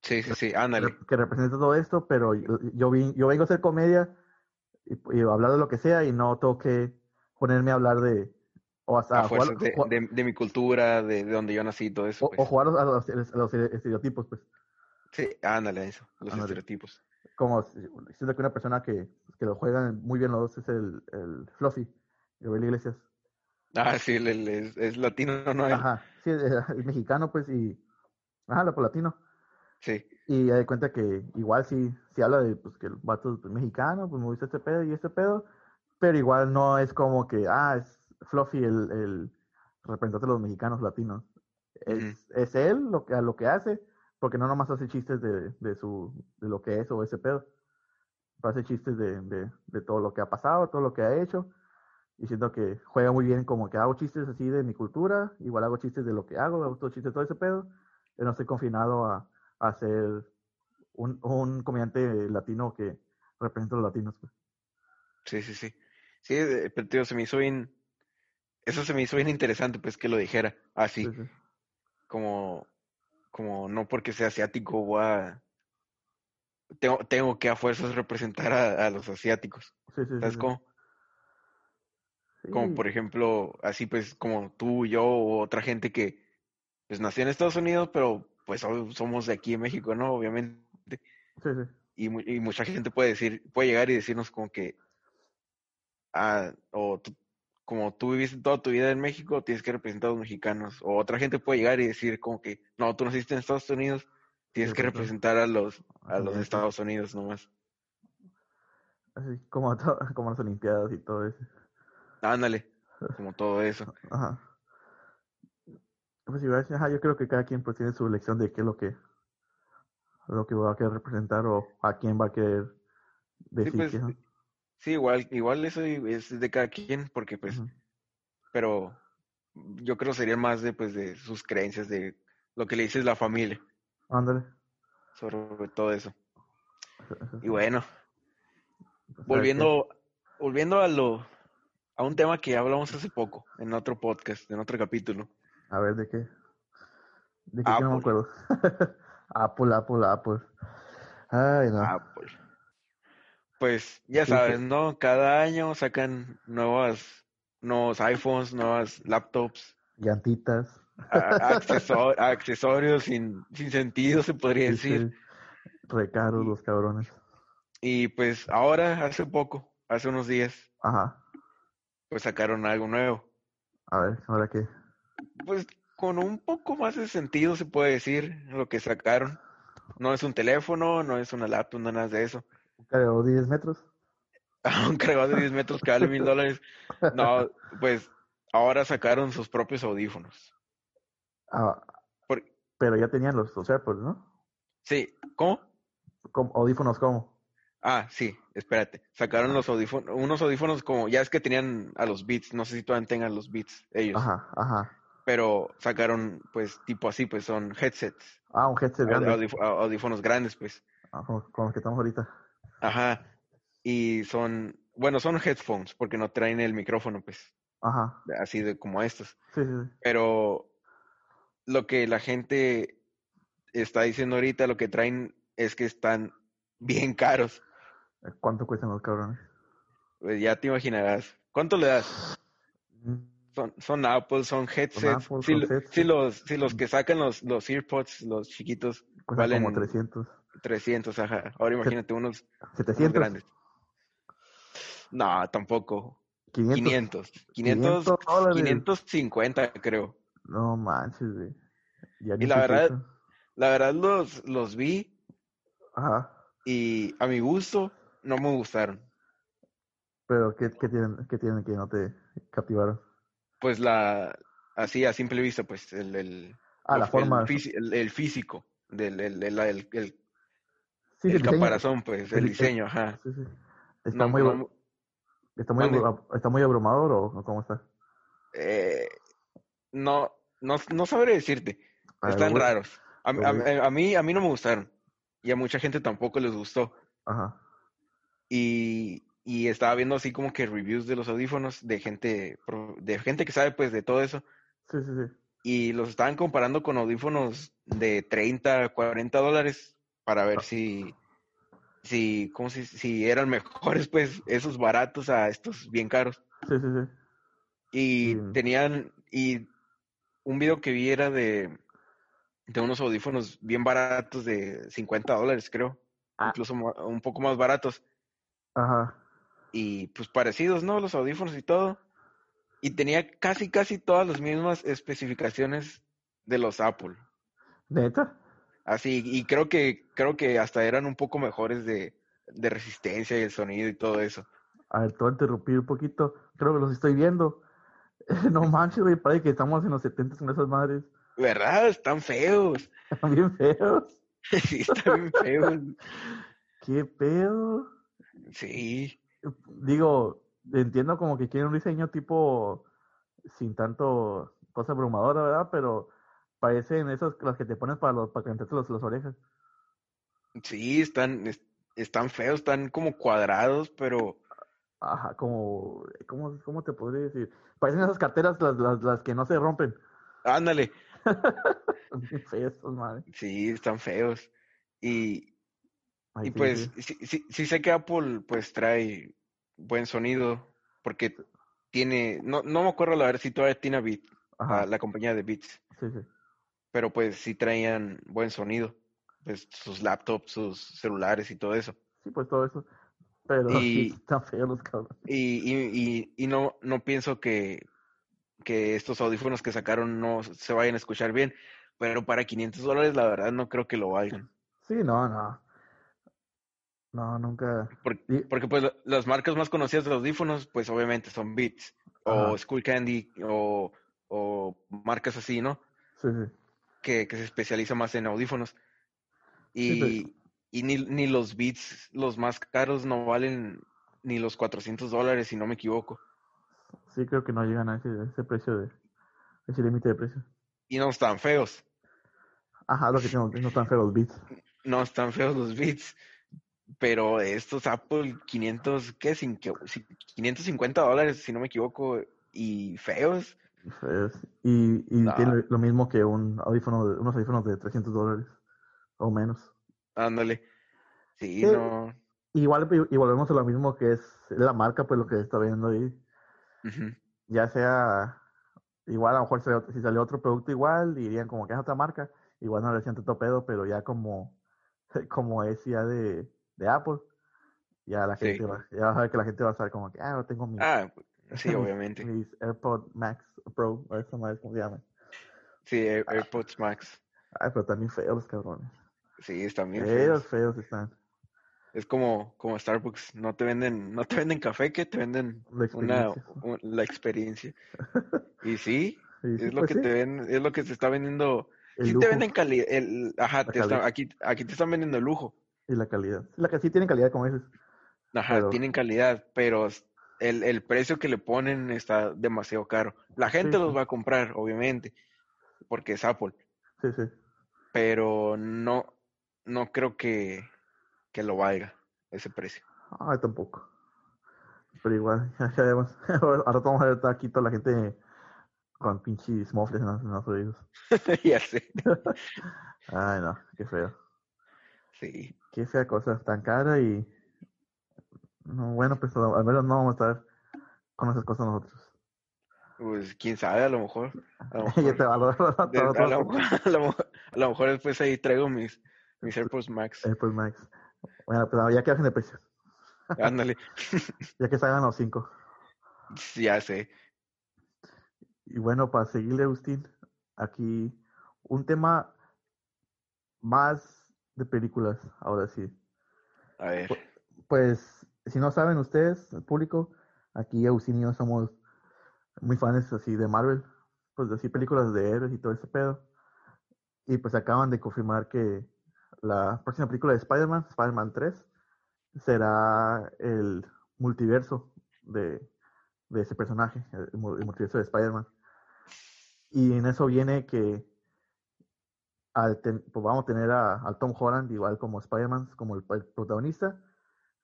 Sí, sí, sí, ándale. que representa todo esto, pero yo, yo, vi- yo vengo a hacer comedia y, y hablar de lo que sea y no tengo que ponerme a hablar de o hasta A jugar, de, ju- de, de mi cultura, de, de donde yo nací y todo eso, o, o pues. jugar a los, a los estereotipos, pues Sí, ándale a eso, los Ándale. estereotipos. como si- siento que una persona que, que lo juegan muy bien los dos es el, el Fluffy, Gabriel Iglesias. Ah, sí, él es, es latino, ¿no? Ajá, sí, es, es mexicano, pues, y ajá, lo latino. Sí, Y ya de cuenta que igual sí, sí habla de pues, que el vato es mexicano, pues me gusta este pedo y este pedo, pero igual no es como que, ah, es Fluffy el, el representante de los mexicanos latinos. Es, es él lo que, a lo que hace, porque no nomás hace chistes de, de, su, de lo que es o ese pedo. Hace chistes de, de, de todo lo que ha pasado, todo lo que ha hecho. Y siento que juega muy bien como que hago chistes así de mi cultura, igual hago chistes de lo que hago, hago todo chistes de todo ese pedo. Yo no estoy confinado a, a ser un, un comediante latino que representa a los latinos. pues. sí, sí, sí. Sí, pero tío, se me hizo bien, eso se me hizo bien interesante, pues, que lo dijera así, Sí, sí. como, como no porque sea asiático voy a, tengo, tengo que a fuerzas representar a, a los asiáticos, Sí, ¿sabes cómo? Como Sí, por ejemplo, así pues, como tú, yo o otra gente que, pues, nació en Estados Unidos, pero pues so- somos de aquí en México, ¿no? Obviamente. sí, sí. y, mu- y mucha gente puede decir, puede llegar y decirnos como que, ah, o tú- como tú viviste toda tu vida en México, tienes que representar a los mexicanos. O otra gente puede llegar y decir como que, no, tú naciste en Estados Unidos, tienes que Representa- representar a los, a los Estados Unidos nomás. Así como, como las Olimpiadas y todo eso. Ándale, como todo eso. Ajá. Pues igual, ajá, yo creo que cada quien pues tiene su elección de qué es lo que lo que va a querer representar o a quién va a querer Sí, decir pues, que, ¿no? sí, igual, igual eso es de cada quien, porque pues, pero yo creo sería más de, pues, de sus creencias, de lo que le dices la familia, Ándale. sobre todo eso. Y sí. bueno, Pues, volviendo, volviendo a lo, a un tema que hablamos hace poco, en otro podcast, en otro capítulo. A ver, ¿de qué? ¿De qué, no me acuerdo? Apple, Apple, Apple. Ay, no. Apple. Pues ya sabes. ¿no? Cada año sacan nuevas, nuevos iPhones, nuevas laptops, Llantitas. accesorios sin, sin sentido, se podría Sí, decir. sí. Re caros los cabrones. Y pues ahora, hace poco, hace unos días, Ajá. Pues sacaron algo nuevo. A ver, ahora qué. Pues con un poco más de sentido, se puede decir, lo que sacaron. No es un teléfono, no es una laptop, no nada de eso. Un cargador de 10 metros. un cargador de 10 metros que vale mil dólares. No, pues ahora sacaron sus propios audífonos. Ah, Por- pero ya tenían los, los AirPods, ¿no? Sí, ¿cómo? ¿Cómo- ¿Audífonos cómo? Ah, sí, espérate. Sacaron los audífonos, unos audífonos como, ya es que tenían a los Beats, no sé si todavía tengan los Beats ellos, Ajá, ajá. pero sacaron pues tipo así, pues son headsets, Ah, un headset grande. audíf- audífonos grandes, pues. Ah, como los que estamos ahorita. Ajá. Y son, bueno, son headphones porque no traen el micrófono, pues, Ajá. así de como estos. Sí, sí, sí. Pero lo que la gente está diciendo ahorita, lo que traen es que están bien caros. ¿Cuánto cuestan los cabrones? Pues ya te imaginarás. ¿Cuánto le das? Mm, Son, son Apple, son headsets. Apple, si, son headsets. si los, si los que sacan los, los earpods, los chiquitos, Cuestan Valen- como 300. 300, ajá. Ahora imagínate unos, unos 700. grandes. No, tampoco. 500. 500. 500, 500 dólares. 550, creo. No manches, güey. Ya Y la verdad- eso. La verdad los, los vi Ajá. y a mi gusto no me gustaron. Pero, ¿qué, qué tienen, ¿qué tienen que no te captivaron? Pues la, así a simple vista, pues el, el, Ah, la forma. el, fisi- el- el físico del el, el, el- el- Sí, el caparazón, pues, el- diseño, ajá. Sí, sí. ¿Está, No, muy, no, está, muy, mande. abru- ¿Está muy abrumador o cómo está? eh, no, no, no sabré decirte. A ver, Están raros. A, a- a mí, a mí no me gustaron. Y a mucha gente tampoco les gustó. Ajá. Y, y estaba viendo así como que reviews de los audífonos de gente, de gente que sabe pues de todo eso. Sí, sí, sí. Y los estaban comparando con audífonos de 30, 40 dólares para ver Ah. si, si, ¿cómo si, si eran mejores pues esos baratos a estos bien caros. Sí, sí, sí. Y Sí. tenían, y un video que vi era de, de unos audífonos bien baratos de 50 dólares, creo. Ah. Incluso un poco más baratos. Ajá. Y pues parecidos, ¿no? Los audífonos y todo. Y tenía casi, casi todas las mismas especificaciones de los Apple. ¿Neta? Así, y creo que, creo que hasta eran un poco mejores de, de resistencia y el sonido y todo eso. A ver, te voy a interrumpir un poquito. Creo que los estoy viendo. No manches, güey, parece que estamos en los 70 con esas madres. ¿Verdad? Están feos. Están bien feos. Sí, están bien feos. ¿Qué pedo? Sí. Digo, entiendo como que quieren un diseño tipo sin tanto cosa abrumadora, ¿verdad? Pero parecen esas las que te pones para los para calentarte los, las orejas. Sí, están, es- están feos, están como cuadrados, pero Ajá, como ¿cómo, cómo te podría decir? Parecen esas carteras las, las, las que no se rompen. ándale. Esas madres. Sí, están feos. Y, Y pues sí. sí, sí, sé que Apple pues trae buen sonido porque tiene, no, no me acuerdo la verdad si todavía tiene a Beat, a Ajá, la compañía de Beats, sí, sí. pero pues sí traían buen sonido, pues sus laptops, sus celulares y todo eso. Sí, pues todo eso. Pero Y- sí, están feos los cabrones. Y, y, y, y no, no pienso que, que estos audífonos que sacaron no se vayan a escuchar bien, pero para 500 dólares la verdad no creo que lo valgan. Sí, no, no. No, nunca. Por- Y- porque pues la- las marcas más conocidas de audífonos pues obviamente son Beats o. School Candy o, o marcas así, ¿no? Sí, sí. Que, que se especializan más en audífonos. Sí, pues. Y, y ni, ni los Beats, los más caros, no valen ni los 400 dólares, si no me equivoco. Sí, creo que no llegan a ese, ese precio de. ese límite de precio. Y no están feos. Ajá, lo que tengo, no están feos los beats. No están feos los Beats. Pero estos Apple 500, ¿qué? Sin, que- si- 550 dólares, si no me equivoco, y feos. Feos. Y, y No. tiene lo mismo que un audífono de, unos audífonos de 300 dólares o menos. Ándale. Sí, Sí. no. Igual y volvemos a lo mismo que es la marca, pues lo que está viendo ahí. Ya sea igual, a lo mejor si salió otro producto igual, dirían como que es otra marca, igual no le decían tanto pedo, pero ya como, como es ya de, de Apple, ya la Sí. gente va, ya vas a ver que la gente va a saber como que, ah, yo tengo mi, Ah, sí, mis- obviamente. mis AirPod Max Pro, o esa madre, ¿cómo se llama? Sí, Air- AirPods Max. Ay, pero también feos los cabrones. Sí, están bien Feos, feos. feos están. Es como, como Starbucks, no te venden, no te venden café, que te venden La una, experiencia. un- la experiencia. Y sí, Sí, sí, es lo pues que sí, te ven, es lo que se está vendiendo. el Sí lujo te venden calidad, el, ajá, te está- aquí, aquí te están vendiendo lujo. Y la calidad. La que sí tienen calidad, como dices. Ajá, Pero- tienen calidad, pero el, el precio que le ponen está demasiado caro. La gente Sí, los sí. va a comprar, obviamente, porque es Apple, Sí, sí. pero no, no creo que, que lo valga ese precio. Ay, tampoco. Pero igual, ya sabemos. Ahora vamos a ver aquí toda la gente con pinches mofles en los oídos. ya sé, Ay, no, qué feo. sí. Qué fea cosa, tan cara y... No, bueno, pues al menos no vamos a estar con esas cosas nosotros. Pues quién sabe, a lo mejor. A lo mejor después ahí traigo mis, mis AirPods Max. AirPods Max. Bueno, pues ya que bajen de precio. Ándale, Ya que salgan los cinco. ya sé. Y bueno, para seguirle, Agustín, aquí un tema más de películas, ahora sí. A ver, Pues, si no saben ustedes, el público, aquí Agustín y yo somos muy fans así de Marvel, pues así películas de héroes y todo ese pedo. Y pues acaban de confirmar que la próxima película de Spider-Man, Spider-Man 3, será el multiverso de, de ese personaje, el, el multiverso de Spider-Man. Y en eso viene que al ten- pues vamos a tener a, Tom Holland igual como Spider-Man, como el, el protagonista,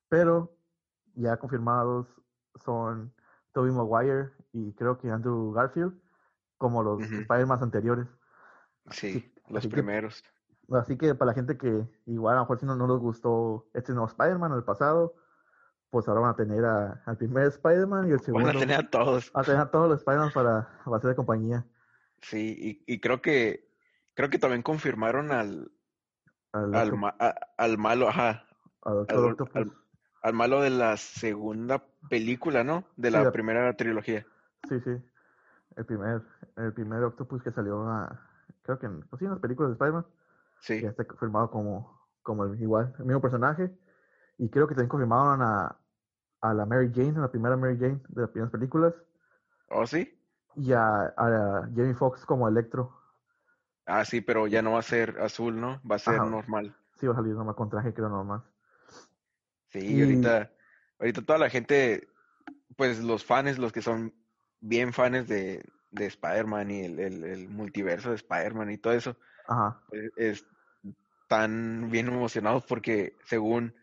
pero ya confirmados son Tobey Maguire y creo que Andrew Garfield como los Ujú. Spider-Man anteriores. sí, los así que- primeros. Así que para la gente que igual a lo mejor si no, no les gustó este nuevo Spider-Man o el pasado, pues ahora van a tener a- al primer Spider-Man y el Van segundo. a tener a todos. van a tener a todos los Spider-Man para, para hacer de compañía. Sí, y, y creo que creo que también confirmaron al, Al, al, otro- ma- a- al malo, ajá, al Doctor al- al- al malo de la segunda película, ¿no? De Sí, la la- primera trilogía. Sí, sí. El primer, el primer Octopus que salió a, creo que en, pues sí, en las películas de Spider-Man, Sí, ya está confirmado como, como el, igual, el mismo personaje. Y creo que también confirmaron a, a la Mary Jane, a la primera Mary Jane de las primeras películas, ¿oh sí? y a, a Jamie Foxx como Electro. Ah, sí, pero ya no va a ser azul, ¿no? Va a ser Ajá. normal. Sí, va a salir nomás con traje, creo nomás. Sí, Y- ahorita, ahorita toda la gente, pues los fans, los que son bien fans de, de Spider-Man y el, el, el multiverso de Spider-Man y todo eso, Ajá. pues, es- están bien emocionados porque según,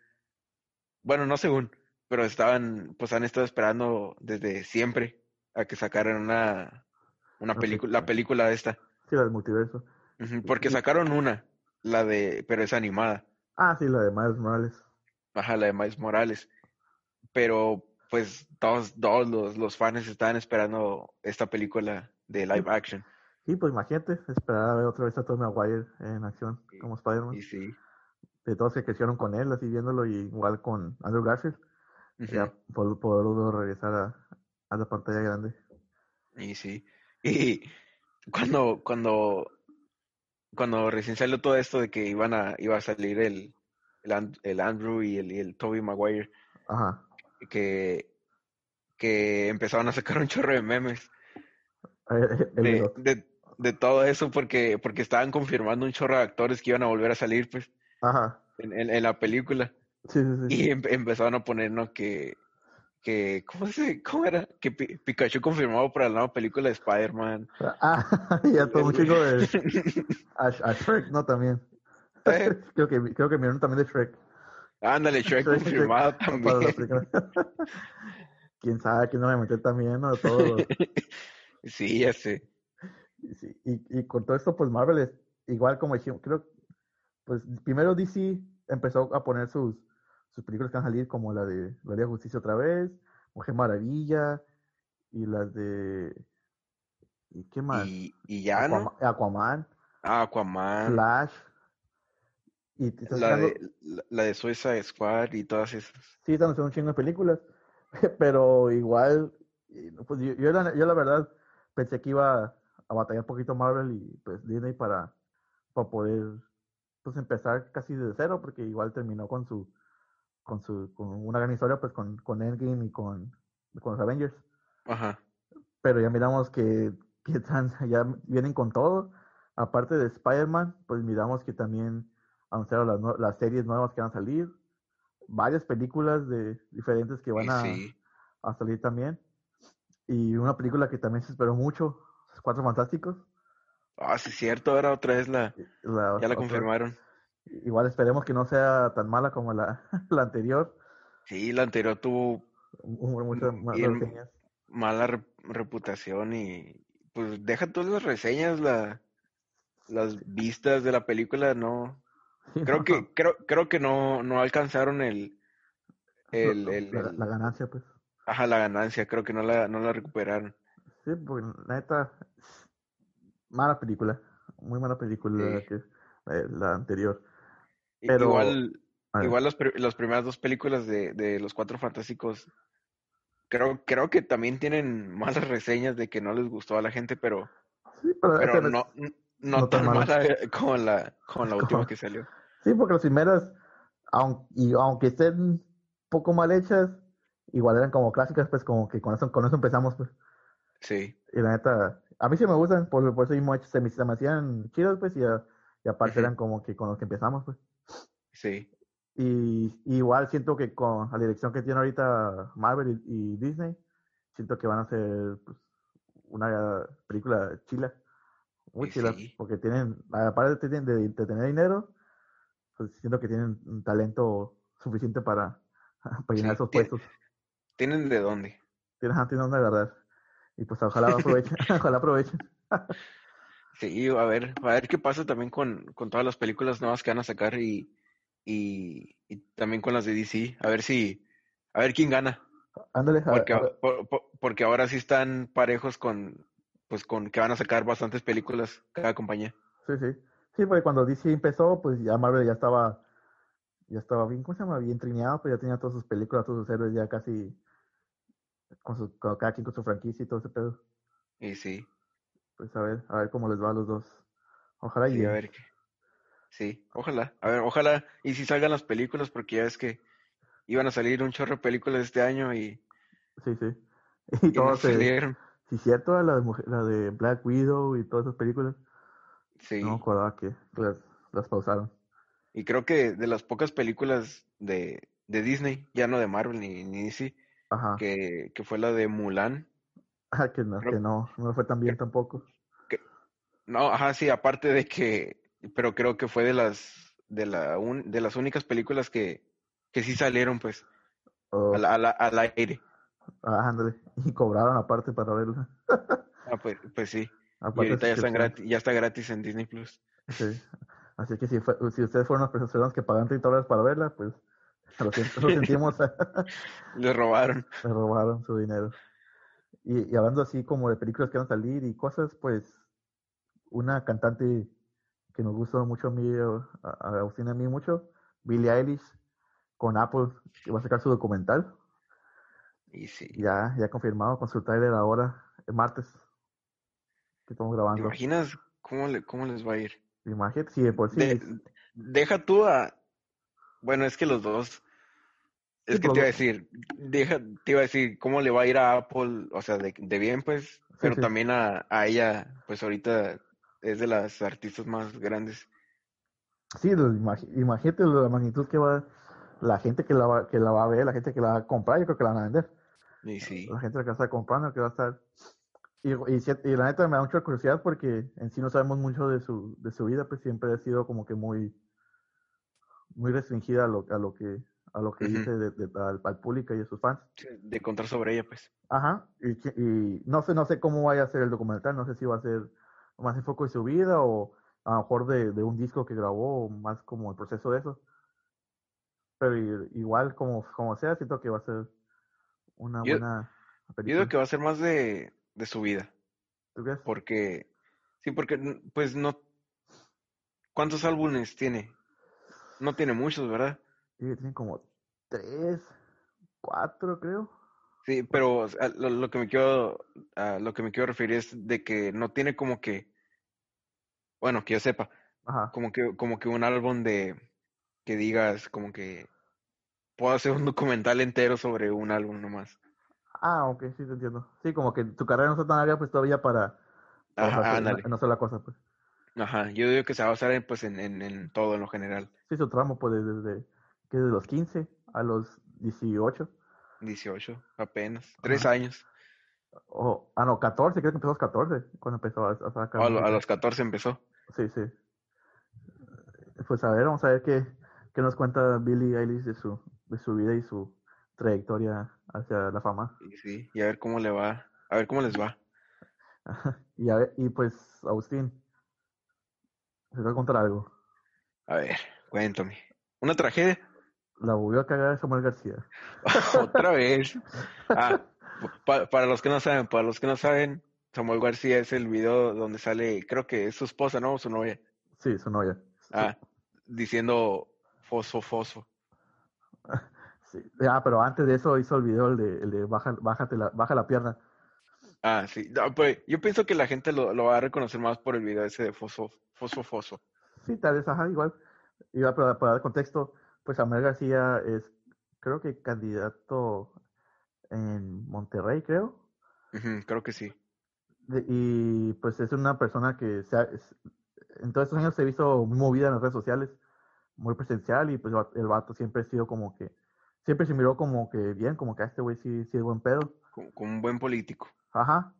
bueno, no según, pero estaban, pues han estado esperando desde siempre a que sacaran una, una película, la película esta. Sí, la del multiverso. Porque sacaron una, la de, pero es animada. Ah, sí, la de Miles Morales. Ajá, la de Miles Morales. Pero, pues, todos, todos los, los fans estaban esperando esta película de live action. Sí, pues imagínate, esperar a ver otra vez a Tobey Maguire en acción Sí, como Spider-Man. Y sí. De todos que crecieron con él, así viéndolo, y igual con Andrew Garfield. ujú, Ya por, por regresar a, a la pantalla grande. Y sí. Y cuando, cuando, cuando recién salió todo esto de que iban a, iba a salir el, el, And- el Andrew y el, y el Tobey Maguire, Ajá. que, que empezaron a sacar un chorro de memes. De, de, de todo eso porque, porque estaban confirmando un chorro de actores que iban a volver a salir pues Ajá. en, en, en la película Sí, sí, sí. y em- empezaron a poner ¿no? que, que ¿cómo, se, ¿cómo era? Que Pi- Pikachu confirmado para la nueva película de Spider-Man Ah, y ya todo un chingo de. A, a Shrek, ¿no? También. Eh. creo que creo que miraron también de Shrek. ándale Shrek Shrek, confirmado Shrek, también. Quién sabe quién no a meter también, ¿no? Todo sí ya sé sí, y, y con todo esto, pues Marvel es igual como dijimos, creo, pues primero DC empezó a poner sus, sus películas que van a salir, como la de la Liga de Justicia otra vez, Mujer Maravilla, y las de... ¿Y qué más? y, y ya no Aquaman, Aquaman, ah, Aquaman Flash. Y la sacando- de, la, la de Suicide Squad y todas esas Sí, están haciendo un chingo de películas, pero igual, pues yo, yo, la, yo la verdad pensé que iba a batallar un poquito Marvel y pues Disney para, para poder pues empezar casi de cero, porque igual terminó con su, con su, con una gran historia, pues con, con Endgame y con, con los Avengers. Ajá. Pero ya miramos que, que están, ya vienen con todo. Aparte de Spider-Man, pues miramos que también anunciaron las, las series nuevas que van a salir. Varias películas de diferentes que van Y a, sí. a salir también. Y una película que también se esperó mucho, Los Cuatro Fantásticos. Ah, sí, cierto, ahora otra vez la, La- ya la confirmaron. Igual esperemos que no sea tan mala como la, la anterior. Sí, la anterior tuvo Muchas reseñas. mala re- reputación y pues deja todas las reseñas, la, las vistas de la película, no. Creo que, creo, creo que no, no alcanzaron el, el, la, el- la- la ganancia, pues. ajá, la ganancia, creo que no la, no la recuperaron. Sí, porque la neta, mala película. Muy mala película Sí. que eh, la anterior. Pero- Igual, igual las, pri- las primeras dos películas de, de los Cuatro Fantásticos, creo, creo que también tienen malas reseñas de que no les gustó a la gente, pero, sí, pero no, no, no tan tan malas. mala eh, como la, como la última Como- que salió. Sí, porque las primeras, aun- y aunque estén poco mal hechas, igual eran como clásicas, pues como que con eso, con eso empezamos, pues. Sí, Y la neta, a mí sí me gustan, por, por eso mismo se me, se me hacían chidas, pues, y, y aparte eran como que con los que empezamos, pues. Sí. Y, y igual siento que con la dirección que tiene ahorita Marvel y, y Disney, siento que van a hacer pues, una película chila, muy Y chila, sí. porque tienen, aparte de, de, de tener dinero, pues siento que tienen un talento suficiente para, para llenar Sí, esos tiene- puestos. ¿Tienen de dónde? Tienen, ajá, tienen de verdad. Y pues ojalá aprovechen, ojalá aprovechen. Sí, a ver, a ver qué pasa también con, con todas las películas nuevas que van a sacar y, y, y también con las de DC. A ver si, a ver quién gana. Ándale, a- Porque, a- a- por- por- porque ahora sí están parejos con, pues con que van a sacar bastantes películas cada compañía. Sí, sí. Sí, porque cuando DC empezó, pues ya Marvel ya estaba, ya estaba bien, ¿cómo se llama? Bien trineado, pues ya tenía todas sus películas, todos sus héroes ya casi, con su, con cada quien con su franquicia y todo ese pedo. Y sí, Pues a ver, a ver cómo les va a los dos. Ojalá y sí, a ver qué. Sí, ojalá. A ver, ojalá. Y si salgan las películas, porque ya es que iban a salir un chorro de películas este año y, sí, sí. y Y no todos, se, salieron. sí, cierto, la de, la de Black Widow y todas esas películas, Sí. no me acordaba que las, las pausaron. Y creo que de las pocas películas de, de Disney, ya no de Marvel ni, ni DC, Ajá. que, que fue la de Mulan. Ah, que no, Creo- que no, no fue tan bien tampoco. No, ajá, sí, aparte de que, pero creo que fue de las, de la un- de las únicas películas que, que sí salieron, pues, Oh, al, al, al aire. ah, ándale. Y cobraron aparte para verla. Ah, pues, pues sí. Y ahorita ya están gratis, ya está gratis en Disney Plus. Sí. Así que si, fue- si ustedes fueron las personas que pagan 30 dólares para verla, pues lo, siento- lo sentimos, Le robaron. me robaron su dinero. Y, y hablando así como de películas que van a salir y cosas, pues una cantante que nos gusta mucho a mí, a, a a mí mucho, Billie Eilish, con Apple, que va a sacar su documental, Y sí. ya, ya confirmado con su trailer ahora, el martes, que estamos ¿Te grabando. imaginas cómo, le, cómo les va a ir? Imagínate, de por sí, De- deja tú a. Bueno, es que los dos. Es Sí, que te iba a decir, deja, te iba a decir cómo le va a ir a Apple, o sea, de, de bien, pues, pero sí. también a, a ella, pues ahorita es de las artistas más grandes. Sí, imagínate la magnitud que va, la gente que la va, que la va a ver, la gente que la va a comprar, yo creo que la van a vender. Y sí, La gente que va a estar comprando, que va a estar... Y, y, si- y la neta me da mucha curiosidad porque en sí no sabemos mucho de su, de su vida, pues siempre ha sido como que muy, muy restringida a lo, a lo que, a lo que dice de, de- al, al público y a sus fans. de contar sobre ella, pues. Ajá, y no sé, no sé cómo vaya a ser el documental, no sé si va a ser más enfoque de su vida o a lo mejor de, de un disco que grabó o más como el proceso de eso. Pero igual, como, como sea, siento que va a ser una Yo- buena Yo película. digo que va a ser más de, de su vida, ¿Tú crees? porque, sí, porque, pues, no, ¿cuántos álbumes tiene? No tiene muchos, ¿verdad? Sí, tienen como tres, cuatro, creo. Sí, pero lo, lo que me quiero, a lo que me quiero referir es de que no tiene como que, bueno, que yo sepa, Ajá. Como que, como que un álbum de que digas, como que puedo hacer un documental entero sobre un álbum nomás. Ah, ok, sí te entiendo. Sí, como que tu carrera no está tan larga pues todavía para, para Ajá, hacer una, una sola cosa, pues. Ajá, yo digo que se va a basar en, pues, en, en, en todo, en lo general. Sí, su tramo, pues desde, que desde los 15 a los 18. 18, apenas. Tres años. O, ah, no, 14, creo que empezó a los 14, cuando empezó a, a sacar a, los 14 empezó. Sí, sí. Pues a ver, vamos a ver qué, qué nos cuenta Billie Eilish de su, de su vida y su trayectoria hacia la fama. Y sí, y a ver cómo le va. A ver cómo les va. y, a ver, y pues, Agustín, se te va a contar algo. A ver, cuéntame. ¿Una tragedia? La volvió a cagar Samuel García. Otra vez. Ah, pa- para los que no saben, para los que no saben, Samuel García es el video donde sale, creo que es su esposa, ¿no? Su novia. Sí, su novia. Ah, diciendo fosfo, fosfo. Sí. Ah, pero antes de eso hizo el video el de, el de baja, bájate la, baja la pierna. Ah, sí. No, pues, yo pienso que la gente lo, lo va a reconocer más por el video ese de fosfo, fosfo, fosfo. Sí, tal vez, ajá, igual. Igual, para, para dar contexto, pues Samuel García es, creo que candidato en Monterrey, creo. Ujú, creo que sí. Y pues es una persona que se ha- es- en todos estos años se ha visto muy movida en las redes sociales, muy presencial y pues el va- el vato siempre ha sido como que, siempre se miró como que bien, como que a este güey sí, sí es buen pedo. Como, como un buen político. Ajá.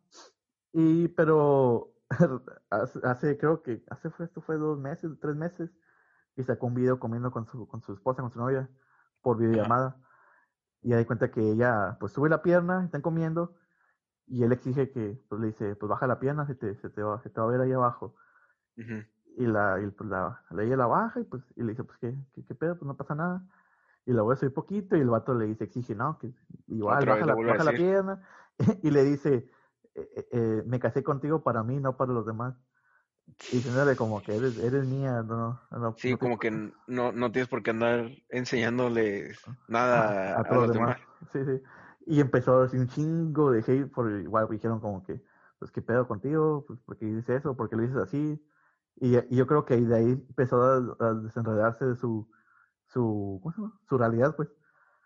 Y pero hace, hace- creo que hace fue esto fue dos meses, tres meses, y sacó un video comiendo con su, con su esposa, con su novia, por videollamada. Y ahí cuenta que ella pues sube la pierna, están comiendo, y él exige que, pues le dice, pues baja la pierna, se te, se te va, se te va a ver ahí abajo. Y la, y pues la, la- ella la baja y pues, y le dice, pues qué, qué, qué pedo, pues no pasa nada. Y la voy a subir poquito y el vato le dice, exige, no, que igual Otra baja, la, baja la pierna. y le dice, eh, eh, eh, me casé contigo para mí, no para los demás. Y diciéndole como que eres, eres mía, no, no, Sí, no te como que no, no tienes por qué andar enseñándoles a, nada a a todos los los demás. Sí, sí. Y empezó así un chingo de hate por igual dijeron como que, pues qué pedo contigo, pues porque dices eso, porque lo dices así. Y, y yo creo que de ahí empezó a, a desenredarse de su, su, ¿cómo se llama? Su realidad, pues,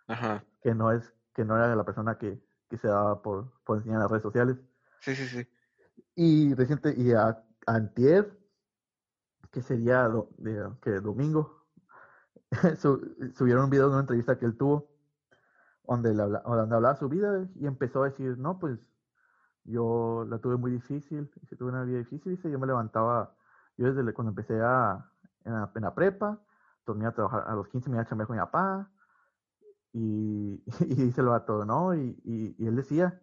Ajá. que no es, que no era la persona que, que se daba por, por enseñar en las redes sociales. Sí, sí, sí. Y reciente, y a, antier, que sería do- de- que domingo, su- subieron un video de una entrevista que él tuvo, donde, hablaba su vida y empezó a decir, no, pues yo la tuve muy difícil, dice, tuve una vida difícil, dice, yo me levantaba, yo desde cuando empecé a, en, la, en la prepa, dormía a trabajar, a los 15 me iba a chambear con mi papá, y, y dice el vato, ¿no? Y, y, y él decía,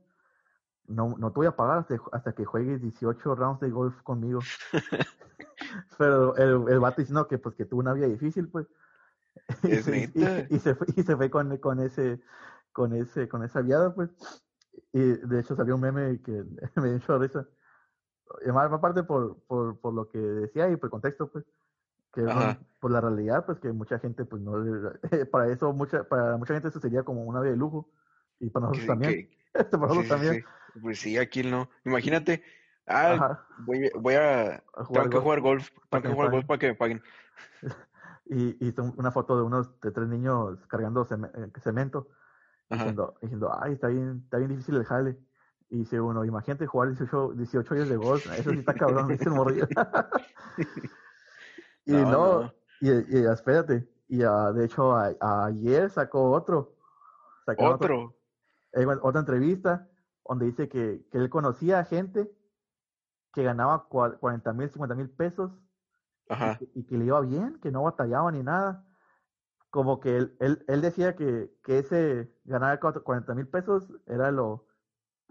no, no te voy a pagar hasta, hasta que juegues 18 rounds de golf conmigo. Pero el, el vato diciendo que pues que tuvo una vida difícil, pues. Es y- y se y se fue con, con ese, con ese, con esa viada, pues. Y de hecho salió un meme que me dio mucha risa. Y aparte por, por, por lo que decía y por el contexto, pues. Que por la realidad, pues que mucha gente, pues no, para eso, mucha, para mucha gente eso sería como una vida de lujo. Y para nosotros también. que- para sí, nosotros sí, también. sí. Pues sí, aquí no. Imagínate, ah, voy, voy a, A jugar tengo que jugar golf, tengo que que jugar golf para que me paguen. Y hizo una foto de unos de tres niños cargando eh, cemento. Diciendo, diciendo, ay, está bien, está bien difícil el jale. Y dice uno, imagínate jugar 18, 18 hoyos de golf, eso sí está cabrón, dice el morrillo. y No, no, y, y espérate, y ah, de hecho a- ayer sacó otro, sacó Otro. eh, bueno, otra entrevista donde dice que, que él conocía a gente que ganaba cua- 40 mil, 50 mil pesos y Ajá. que, y que le iba bien, que no batallaba ni nada. Como que él, él, él decía que, que ese ganar cuatro- 40 mil pesos era lo,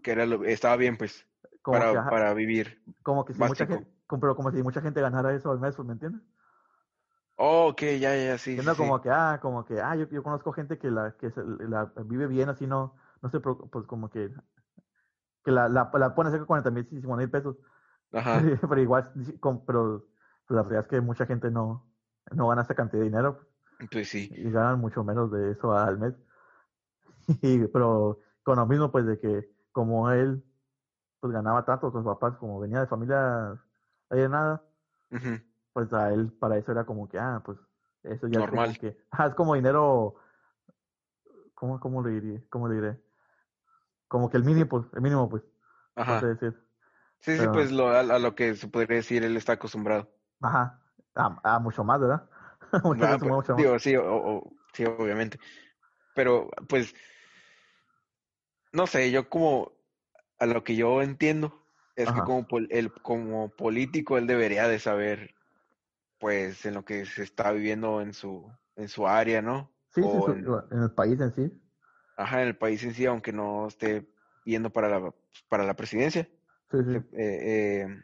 Que era lo, estaba bien, pues, como para, que, ajá, para vivir. como que si mucha gente, pero como si mucha gente ganara eso al mes, pues, ¿me entiendes? Oh, ok, ya, ya, sí, sí. como que, ah, como que, ah, yo, yo conozco gente que la, que se- la vive bien, así no, no se preocupa, pues como que, que la, la, la pone cerca de 40 mil, 50 mil pesos. Ajá. pero igual, com- pero pues, la realidad es que mucha gente no, no gana esa cantidad de dinero. Pues sí. y ganan mucho menos de eso al mes. Y, pero con lo mismo, pues de que como él pues ganaba tanto sus papás, como venía de familia de nada, Ujú. pues a él para eso era como que, ah, pues eso ya Normal. es como que, ah, es como dinero, ¿cómo, cómo le diré? ¿Cómo le diré? Como que el mínimo, pues, el mínimo, pues, no Ajá. sé decir. Sí, sí, pues lo, a, a lo que se podría decir, él está acostumbrado. Ajá, a, a mucho más, ¿verdad? Mucho, Ah, mucho, pues, mucho digo, sí, o- o- sí, obviamente. Pero, pues, no sé, yo como, a lo que yo entiendo, es que como, pol- él, como político él debería de saber, pues, en lo que se está viviendo en su, en su área, ¿no? Sí, sí, su- en, en el país en sí. ajá, en el país en sí, aunque no esté yendo para la, para la presidencia. Sí, sí. Eh, eh,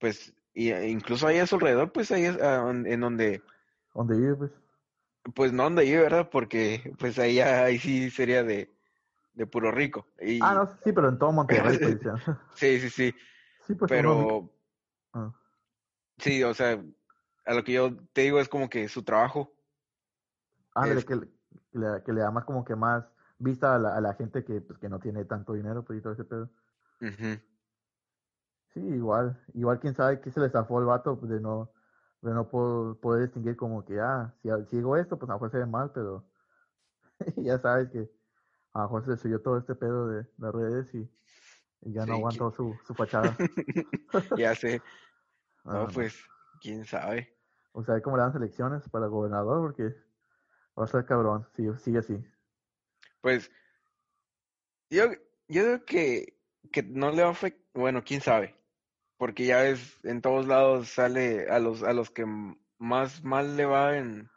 pues, y, e incluso ahí a su alrededor, pues, ahí es ah, en en donde Donde vive, pues. Pues no anda yo, ¿verdad? Porque pues ahí, ya- ahí sí sería de, de puro rico. Y, Ah, no, sí, pero en todo Monterrey, pues. Sí, sí, sí. Sí, pues, Pero ah, sí, o sea, a lo que yo te digo es como que su trabajo. es- que, le- que da más como que más vista a la, a la gente que, pues, que no tiene tanto dinero, pues, y todo ese pedo. Sí, igual, igual quién sabe qué se le zafó al vato pues, de no, de no po- poder distinguir como que, ah, si, si digo esto, pues a lo mejor se ve mal, pero ya sabes que a lo mejor se subió todo este pedo de las redes y, y ya no aguantó su, su fachada. Ya sé. Ah, No, pues, quién sabe. O sea, cómo le dan elecciones para gobernador, porque va a ser cabrón, si sigue así. Pues, yo, yo digo que, que no le va a afectar. Bueno, quién sabe. Porque ya ves, en todos lados sale a los, a los que más mal le va en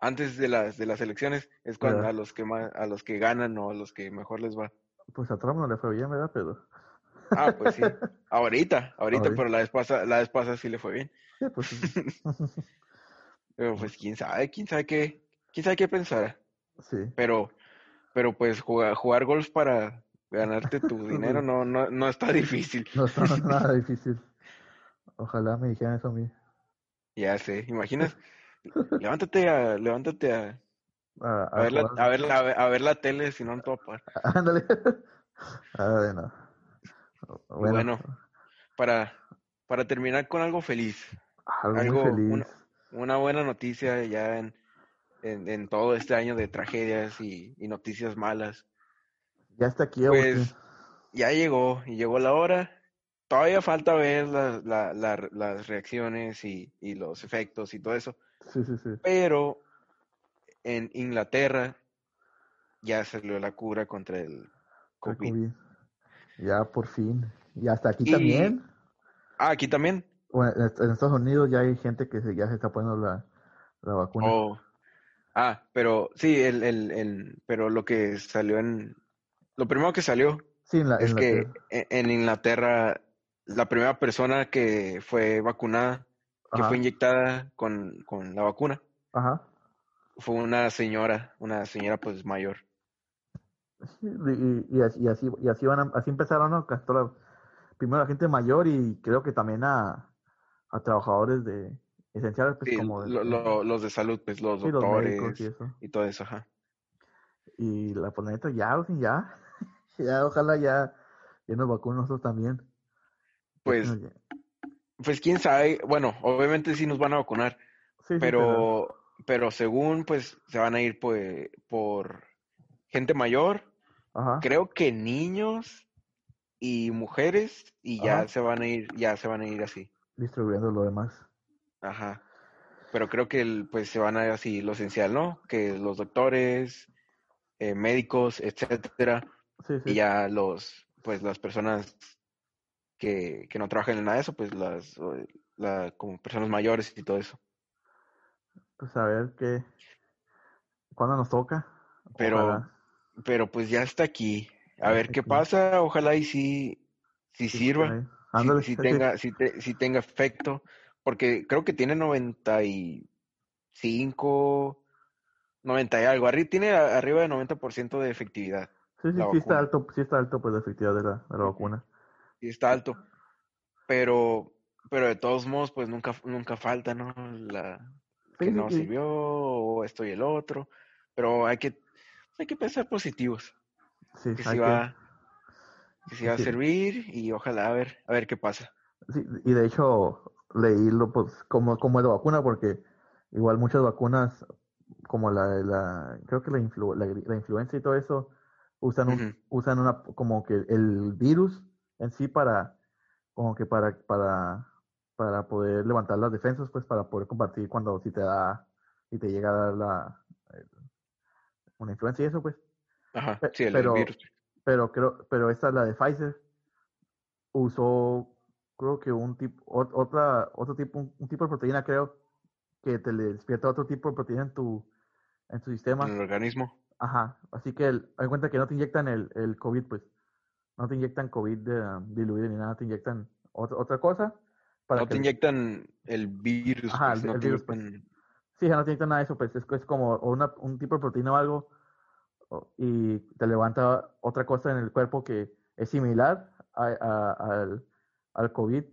antes de las de las elecciones, es cuando a los que más, a los que ganan o a los que mejor les va. Pues a Trump no le fue bien, ¿verdad? Pero, Ah, pues sí. Ahorita, ahorita, Ahorita. pero la vez pasada, la vez pasada sí le fue bien. sí, pues sí. Pero pues quién sabe, quién sabe qué, quién sabe qué pensar. sí. Pero, pero pues jugar, jugar golf para ganarte tu dinero no, no, no está difícil. No está nada difícil. Ojalá me dijeran eso a mí. Ya sé, imaginas, levántate a, levántate a, A, a ver la, a ver la, a ver la tele si no en topar. Ándale. Ah, bueno. Y Bueno, bueno, para, para terminar con algo feliz, algo, feliz. una- una buena noticia ya en, en, en todo este año de tragedias y, y noticias malas. Ya está aquí, Pues ya llegó y llegó la hora. Todavía falta ver la- la- la- las reacciones y, y los efectos y todo eso. Sí, sí, sí. Pero en Inglaterra ya salió la cura contra el COVID. COVID. Ya por fin. Y hasta aquí Y- también. Ah, aquí también. Bueno, en Estados Unidos ya hay gente que se- ya se está poniendo la, la vacuna. Oh. Ah, pero sí, el, el, el- pero lo que salió en... Lo primero que salió sí, en la, es que tierra. en, Inglaterra la primera persona que fue vacunada, que Ajá. fue inyectada con, con la vacuna, Ajá. fue una señora, una señora pues mayor. Y, y, y así, y así, y así van a- así empezaron, ¿no? Primero a gente mayor y creo que también a, a trabajadores de esenciales, pues Sí, como de- lo- lo- los de salud, pues los sí, doctores y eso. y todo eso, ajá. Y la pues, neta, ya, Agustín, ya. Ya, ojalá ya, ya nos vacunen nosotros también. Pues, pues quién sabe, bueno, obviamente sí nos van a vacunar, sí, sí, pero, pero según pues se van a ir pues, por gente mayor, Ajá. creo que niños y mujeres y ya Ajá. se van a ir, ya se van a ir así. Distribuyendo lo demás. Ajá. Pero creo que el, pues se van a ir así lo esencial, ¿no? Que los doctores, eh, médicos, etcétera, Sí, sí. y ya los, pues las personas que, que no trabajan en nada de eso, pues las, eh, la, como personas mayores y todo eso. Pues a ver qué. ¿Cuándo nos toca? Pero, Ojalá. pero pues ya está aquí. A ver qué pasa, ojalá y sí, sí sirva. si, si tenga, si, te- si tenga efecto, porque creo que tiene 95, 90 y algo, arri- tiene arriba de 90% de efectividad, Sí, sí, sí está alto, sí está alto pues la efectividad de la, de la vacuna. y está alto, pero, pero de todos modos, pues nunca, nunca falta, ¿no? La, Sí, que sí, no sí. sirvió, o esto y el otro, pero hay que, hay que pensar positivos, Sí, que hay sí que- va, que sí va a sí. servir y ojalá a ver, a ver qué pasa. sí, y de hecho, leí lo, pues, cómo, cómo es la vacuna, porque igual muchas vacunas, como la, la creo que la, influ, la, la influenza y todo eso, usan, un, usan una, como que el virus en sí para, como que para, para, para poder levantar las defensas, pues para poder compartir cuando si te da, si te llega a dar la, una influencia y eso, pues. Ajá, sí, el pero, virus. Pero creo, pero esta, la de Pfizer, usó, creo que un tipo, otra, otro tipo, un, tipo de proteína, creo, que te le despierta otro tipo de proteína en tu, en tu sistema. En el organismo. Ajá, así que hay cuenta que no te inyectan el, el COVID, pues. No te inyectan COVID de, diluido ni nada, te inyectan otra, otra cosa. Para no te inyectan el virus. Ajá, pues, el, no virus, pues. Sí, no te inyectan nada de eso, pues es, es como una, un tipo de proteína o algo y te levanta otra cosa en el cuerpo que es similar al, al COVID.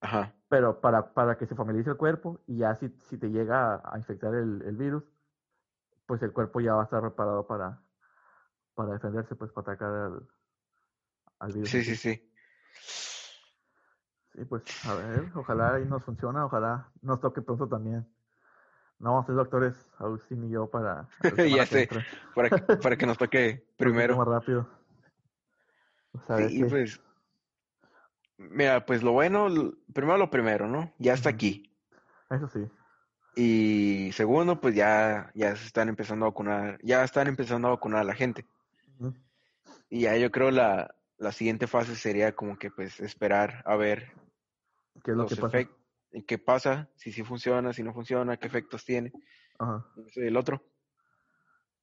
Ajá. Pero para, para que se familiarice el cuerpo y ya si, si te llega a, infectar el, el, virus, pues el cuerpo ya va a estar preparado para, para defenderse, pues para atacar al, al virus. Sí, sí, sí. Sí, pues a ver, ojalá ahí nos funciona, ojalá nos toque pronto también. No vamos a ser doctores, Agustín y yo, para... ya sé, para, que, para que nos toque primero. Más rápido. sí, pues... Mira, pues lo bueno, primero lo primero, ¿no? Ya está aquí. Eso sí. Y segundo, pues ya, ya se están empezando a vacunar, ya están empezando a vacunar a la gente. Y ya yo creo la, la siguiente fase sería como que pues esperar a ver ¿Qué es lo que pasa? qué pasa, si sí funciona, si no funciona, qué efectos tiene. Ajá. El otro.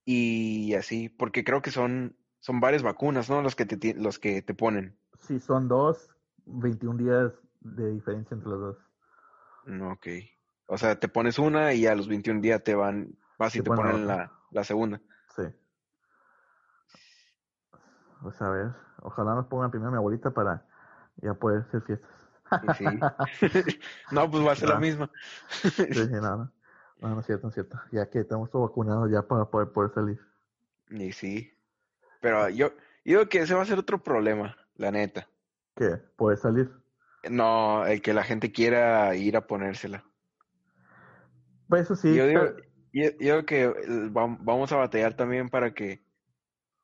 Y así, porque creo que son, son varias vacunas, ¿no? Los que te, los que te ponen. Sí, son dos, 21 días de diferencia entre los dos. No, ok. O sea, te pones una y a los 21 días te van, vas y te, ponen la, la, segunda. Sí. Pues a ver, ojalá nos pongan primero mi abuelita para ya poder hacer fiestas. Sí. no, pues va a ser la misma. sí, nada. No, no es cierto, no es cierto. Ya que estamos todos vacunados ya para poder, poder salir. Y sí. Pero yo, yo digo que ese va a ser otro problema, la neta. ¿Qué? ¿Poder salir? No, el que la gente quiera ir a ponérsela. Pues eso sí. Yo digo, yo, digo que vamos a batallar también para que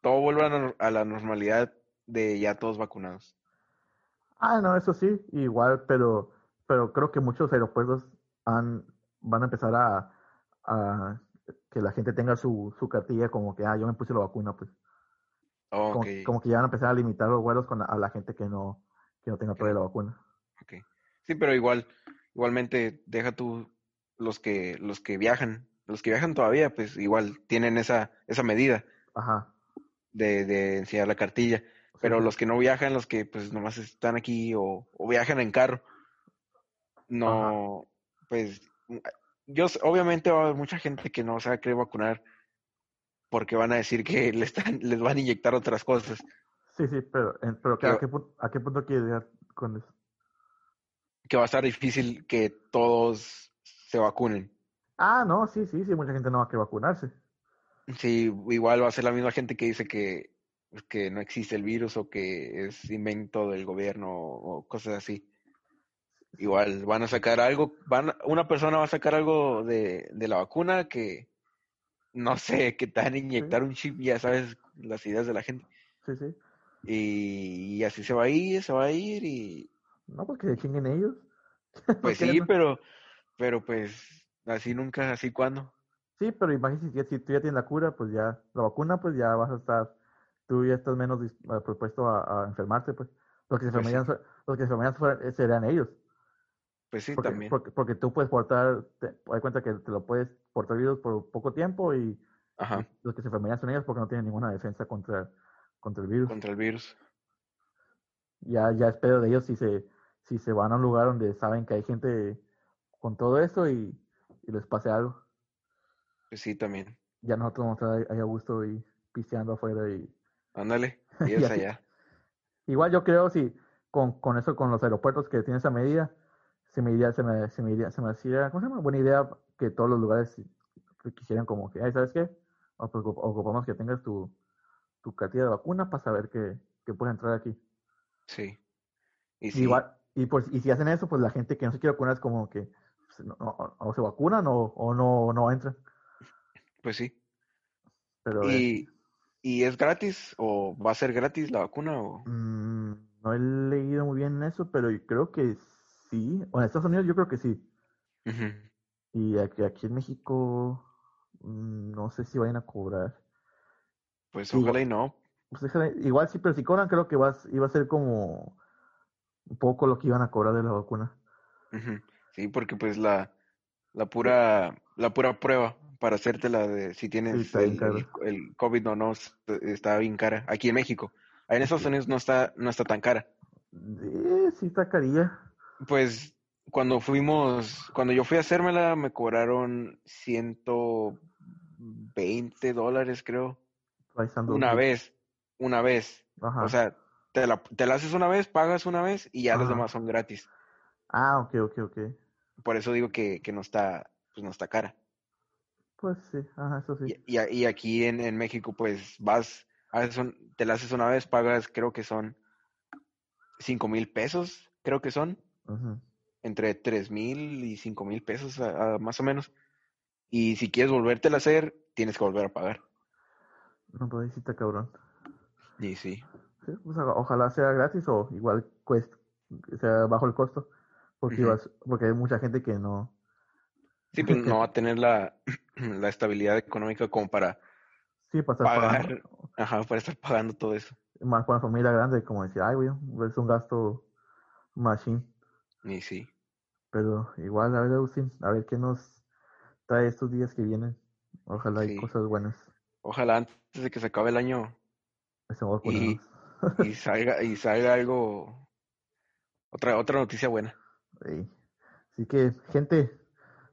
todo vuelva a la normalidad de ya todos vacunados. Ah, no, eso sí, igual, pero, pero creo que muchos aeropuertos han, van a empezar a, a que la gente tenga su, su cartilla como que, ah, yo me puse la vacuna, pues. Como, que ya van a empezar a limitar los vuelos con a la gente que no, que no tenga todavía la vacuna. Okay. Sí, pero igual, igualmente, deja tú los que, los que viajan, los que viajan todavía, pues igual tienen esa, esa medida. Ajá. De, de enseñar la cartilla. Pero los que no viajan, los que pues nomás están aquí o, viajan en carro, no, pues yo obviamente va a haber mucha gente que no se va a querer vacunar porque van a decir que les, están, les van a inyectar otras cosas. Sí, sí, pero, pero ¿a, qué, ¿a qué punto quiere llegar con eso? Que va a estar difícil que todos se vacunen. Ah, no, sí, sí, sí, mucha gente no va a querer vacunarse. Sí, igual va a ser la misma gente que dice que que no existe el virus o que es invento del gobierno o cosas así. Igual van a sacar algo, van, una persona va a sacar algo de, de la vacuna que no sé, que te van a inyectar un chip, ya sabes las ideas de la gente. Sí, sí. Y, así se va a ir, se va a ir y... No, porque se chinguen ellos. Pues sí, pero, pero pues así nunca, así cuando. Sí, pero imagínate si, tú ya tienes la cura, pues ya, la vacuna, pues ya vas a estar tú ya estás menos eh, propuesto a, enfermarte, pues. Los que se pues enfermarían, los que se enfermarían eh, serían ellos. Pues sí, porque, también. Porque, tú puedes portar, te, hay cuenta que te lo puedes portar virus por poco tiempo y, los que se enfermarían son ellos porque no tienen ninguna defensa contra, contra el virus. Contra el virus. Ya, ya es pedo de ellos si se, si se van a un lugar donde saben que hay gente con todo eso y, les pase algo. Pues sí, también. Ya nosotros vamos a estar ahí a gusto y pisteando afuera y Ándale, y es allá. Igual yo creo si con, con eso, con los aeropuertos que tienen esa medida, se me iría, se me, se me iría, se me hacía, ¿cómo se llama? Buena idea que todos los lugares quisieran como que, ay, ¿sabes qué? Ocupamos que tengas tu, tu cartilla de vacuna para saber que, que puedes entrar aquí. Sí. Y Igual, y pues, y si hacen eso, pues la gente que no se quiere vacunar es como que pues, no, no- o se vacunan o, o no, no entran. Pues sí. Pero eh, ¿Y, ¿Y es gratis o va a ser gratis la vacuna? O... mm, no he leído muy bien eso, pero yo creo que sí. O en Estados Unidos yo creo que sí. Y aquí, aquí en México mm, no sé si vayan a cobrar. Pues ojalá y no. Pues igual sí, pero si cobran creo que va, a- iba a ser como un poco lo que iban a cobrar de la vacuna. Sí, porque pues la, la pura, la pura prueba para hacerte la de si tienes el, el, COVID o no, s- está bien cara. Aquí en México. Ahí en Estados Unidos no está, no está tan cara. Eh, sí está carilla. Pues cuando fuimos, cuando yo fui a hacérmela, me cobraron 120 dólares, creo. Una vez, una vez. Ajá. O sea, te la, te la haces una vez, pagas una vez y ya las Ajá. demás son gratis. Ah, ok, ok, ok. Por eso digo que, que no está, pues no está cara. Pues sí, ajá, eso sí. Y, y, aquí en, en México, pues vas, haces un- te la haces una vez, pagas, creo que son cinco mil pesos, creo que son, entre tres mil y cinco mil pesos, a- a- más o menos. Y si quieres volvértela a hacer, tienes que volver a pagar. No, pues ahí sí está cabrón. Y sí, Sí, pues, ojalá sea gratis o igual cueste, sea bajo el costo. Porque, ibas- porque hay mucha gente que no. sí, pues no va a tener la, la estabilidad económica como para Sí, para estar pagar, pagando. ajá, para estar pagando todo eso. Más con la familia grande, como decir, ay, güey, es un gasto machine. Y sí, Pero igual, a ver, Agustín, a ver qué nos trae estos días que vienen. Ojalá hay cosas buenas. ojalá antes de que se acabe el año Estamos Y- y salga, y salga algo, otra, otra noticia buena. Sí. Así que, gente,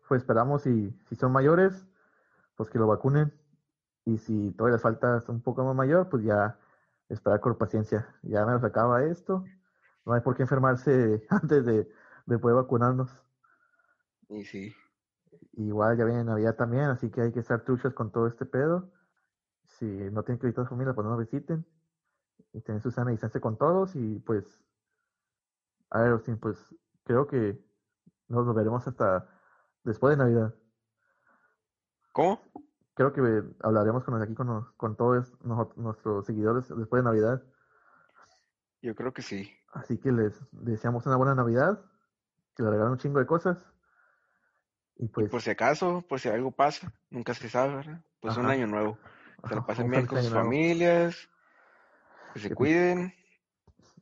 pues esperamos y si son mayores, pues que lo vacunen. Y si todavía les falta un poco más mayor, pues ya esperar con paciencia. Ya me acaba esto. No hay por qué enfermarse antes de, de poder vacunarnos. Y sí, Igual ya viene Navidad también, así que hay que estar truchas con todo este pedo. Si no tienen que visitar a su familia, pues no nos visiten. Y tener su sana distancia con todos. Y pues, a ver, Austin, pues creo que nos veremos hasta después de Navidad. ¿cómo? Creo que hablaremos con aquí con, con todos nuestros seguidores después de Navidad. Yo creo que sí. Así que les deseamos una buena Navidad, que les regalen un chingo de cosas. Y pues, Por si acaso, por si algo pasa, nunca se sabe, ¿verdad? Pues un año nuevo. Se lo pasen bien con sus familias, que se Que- cuiden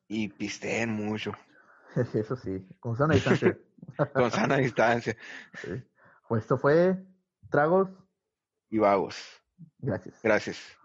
y pisteen mucho, Eso sí, con sana distancia. con sana distancia Sí. Pues esto fue Tragos. y vagos. Gracias. Gracias.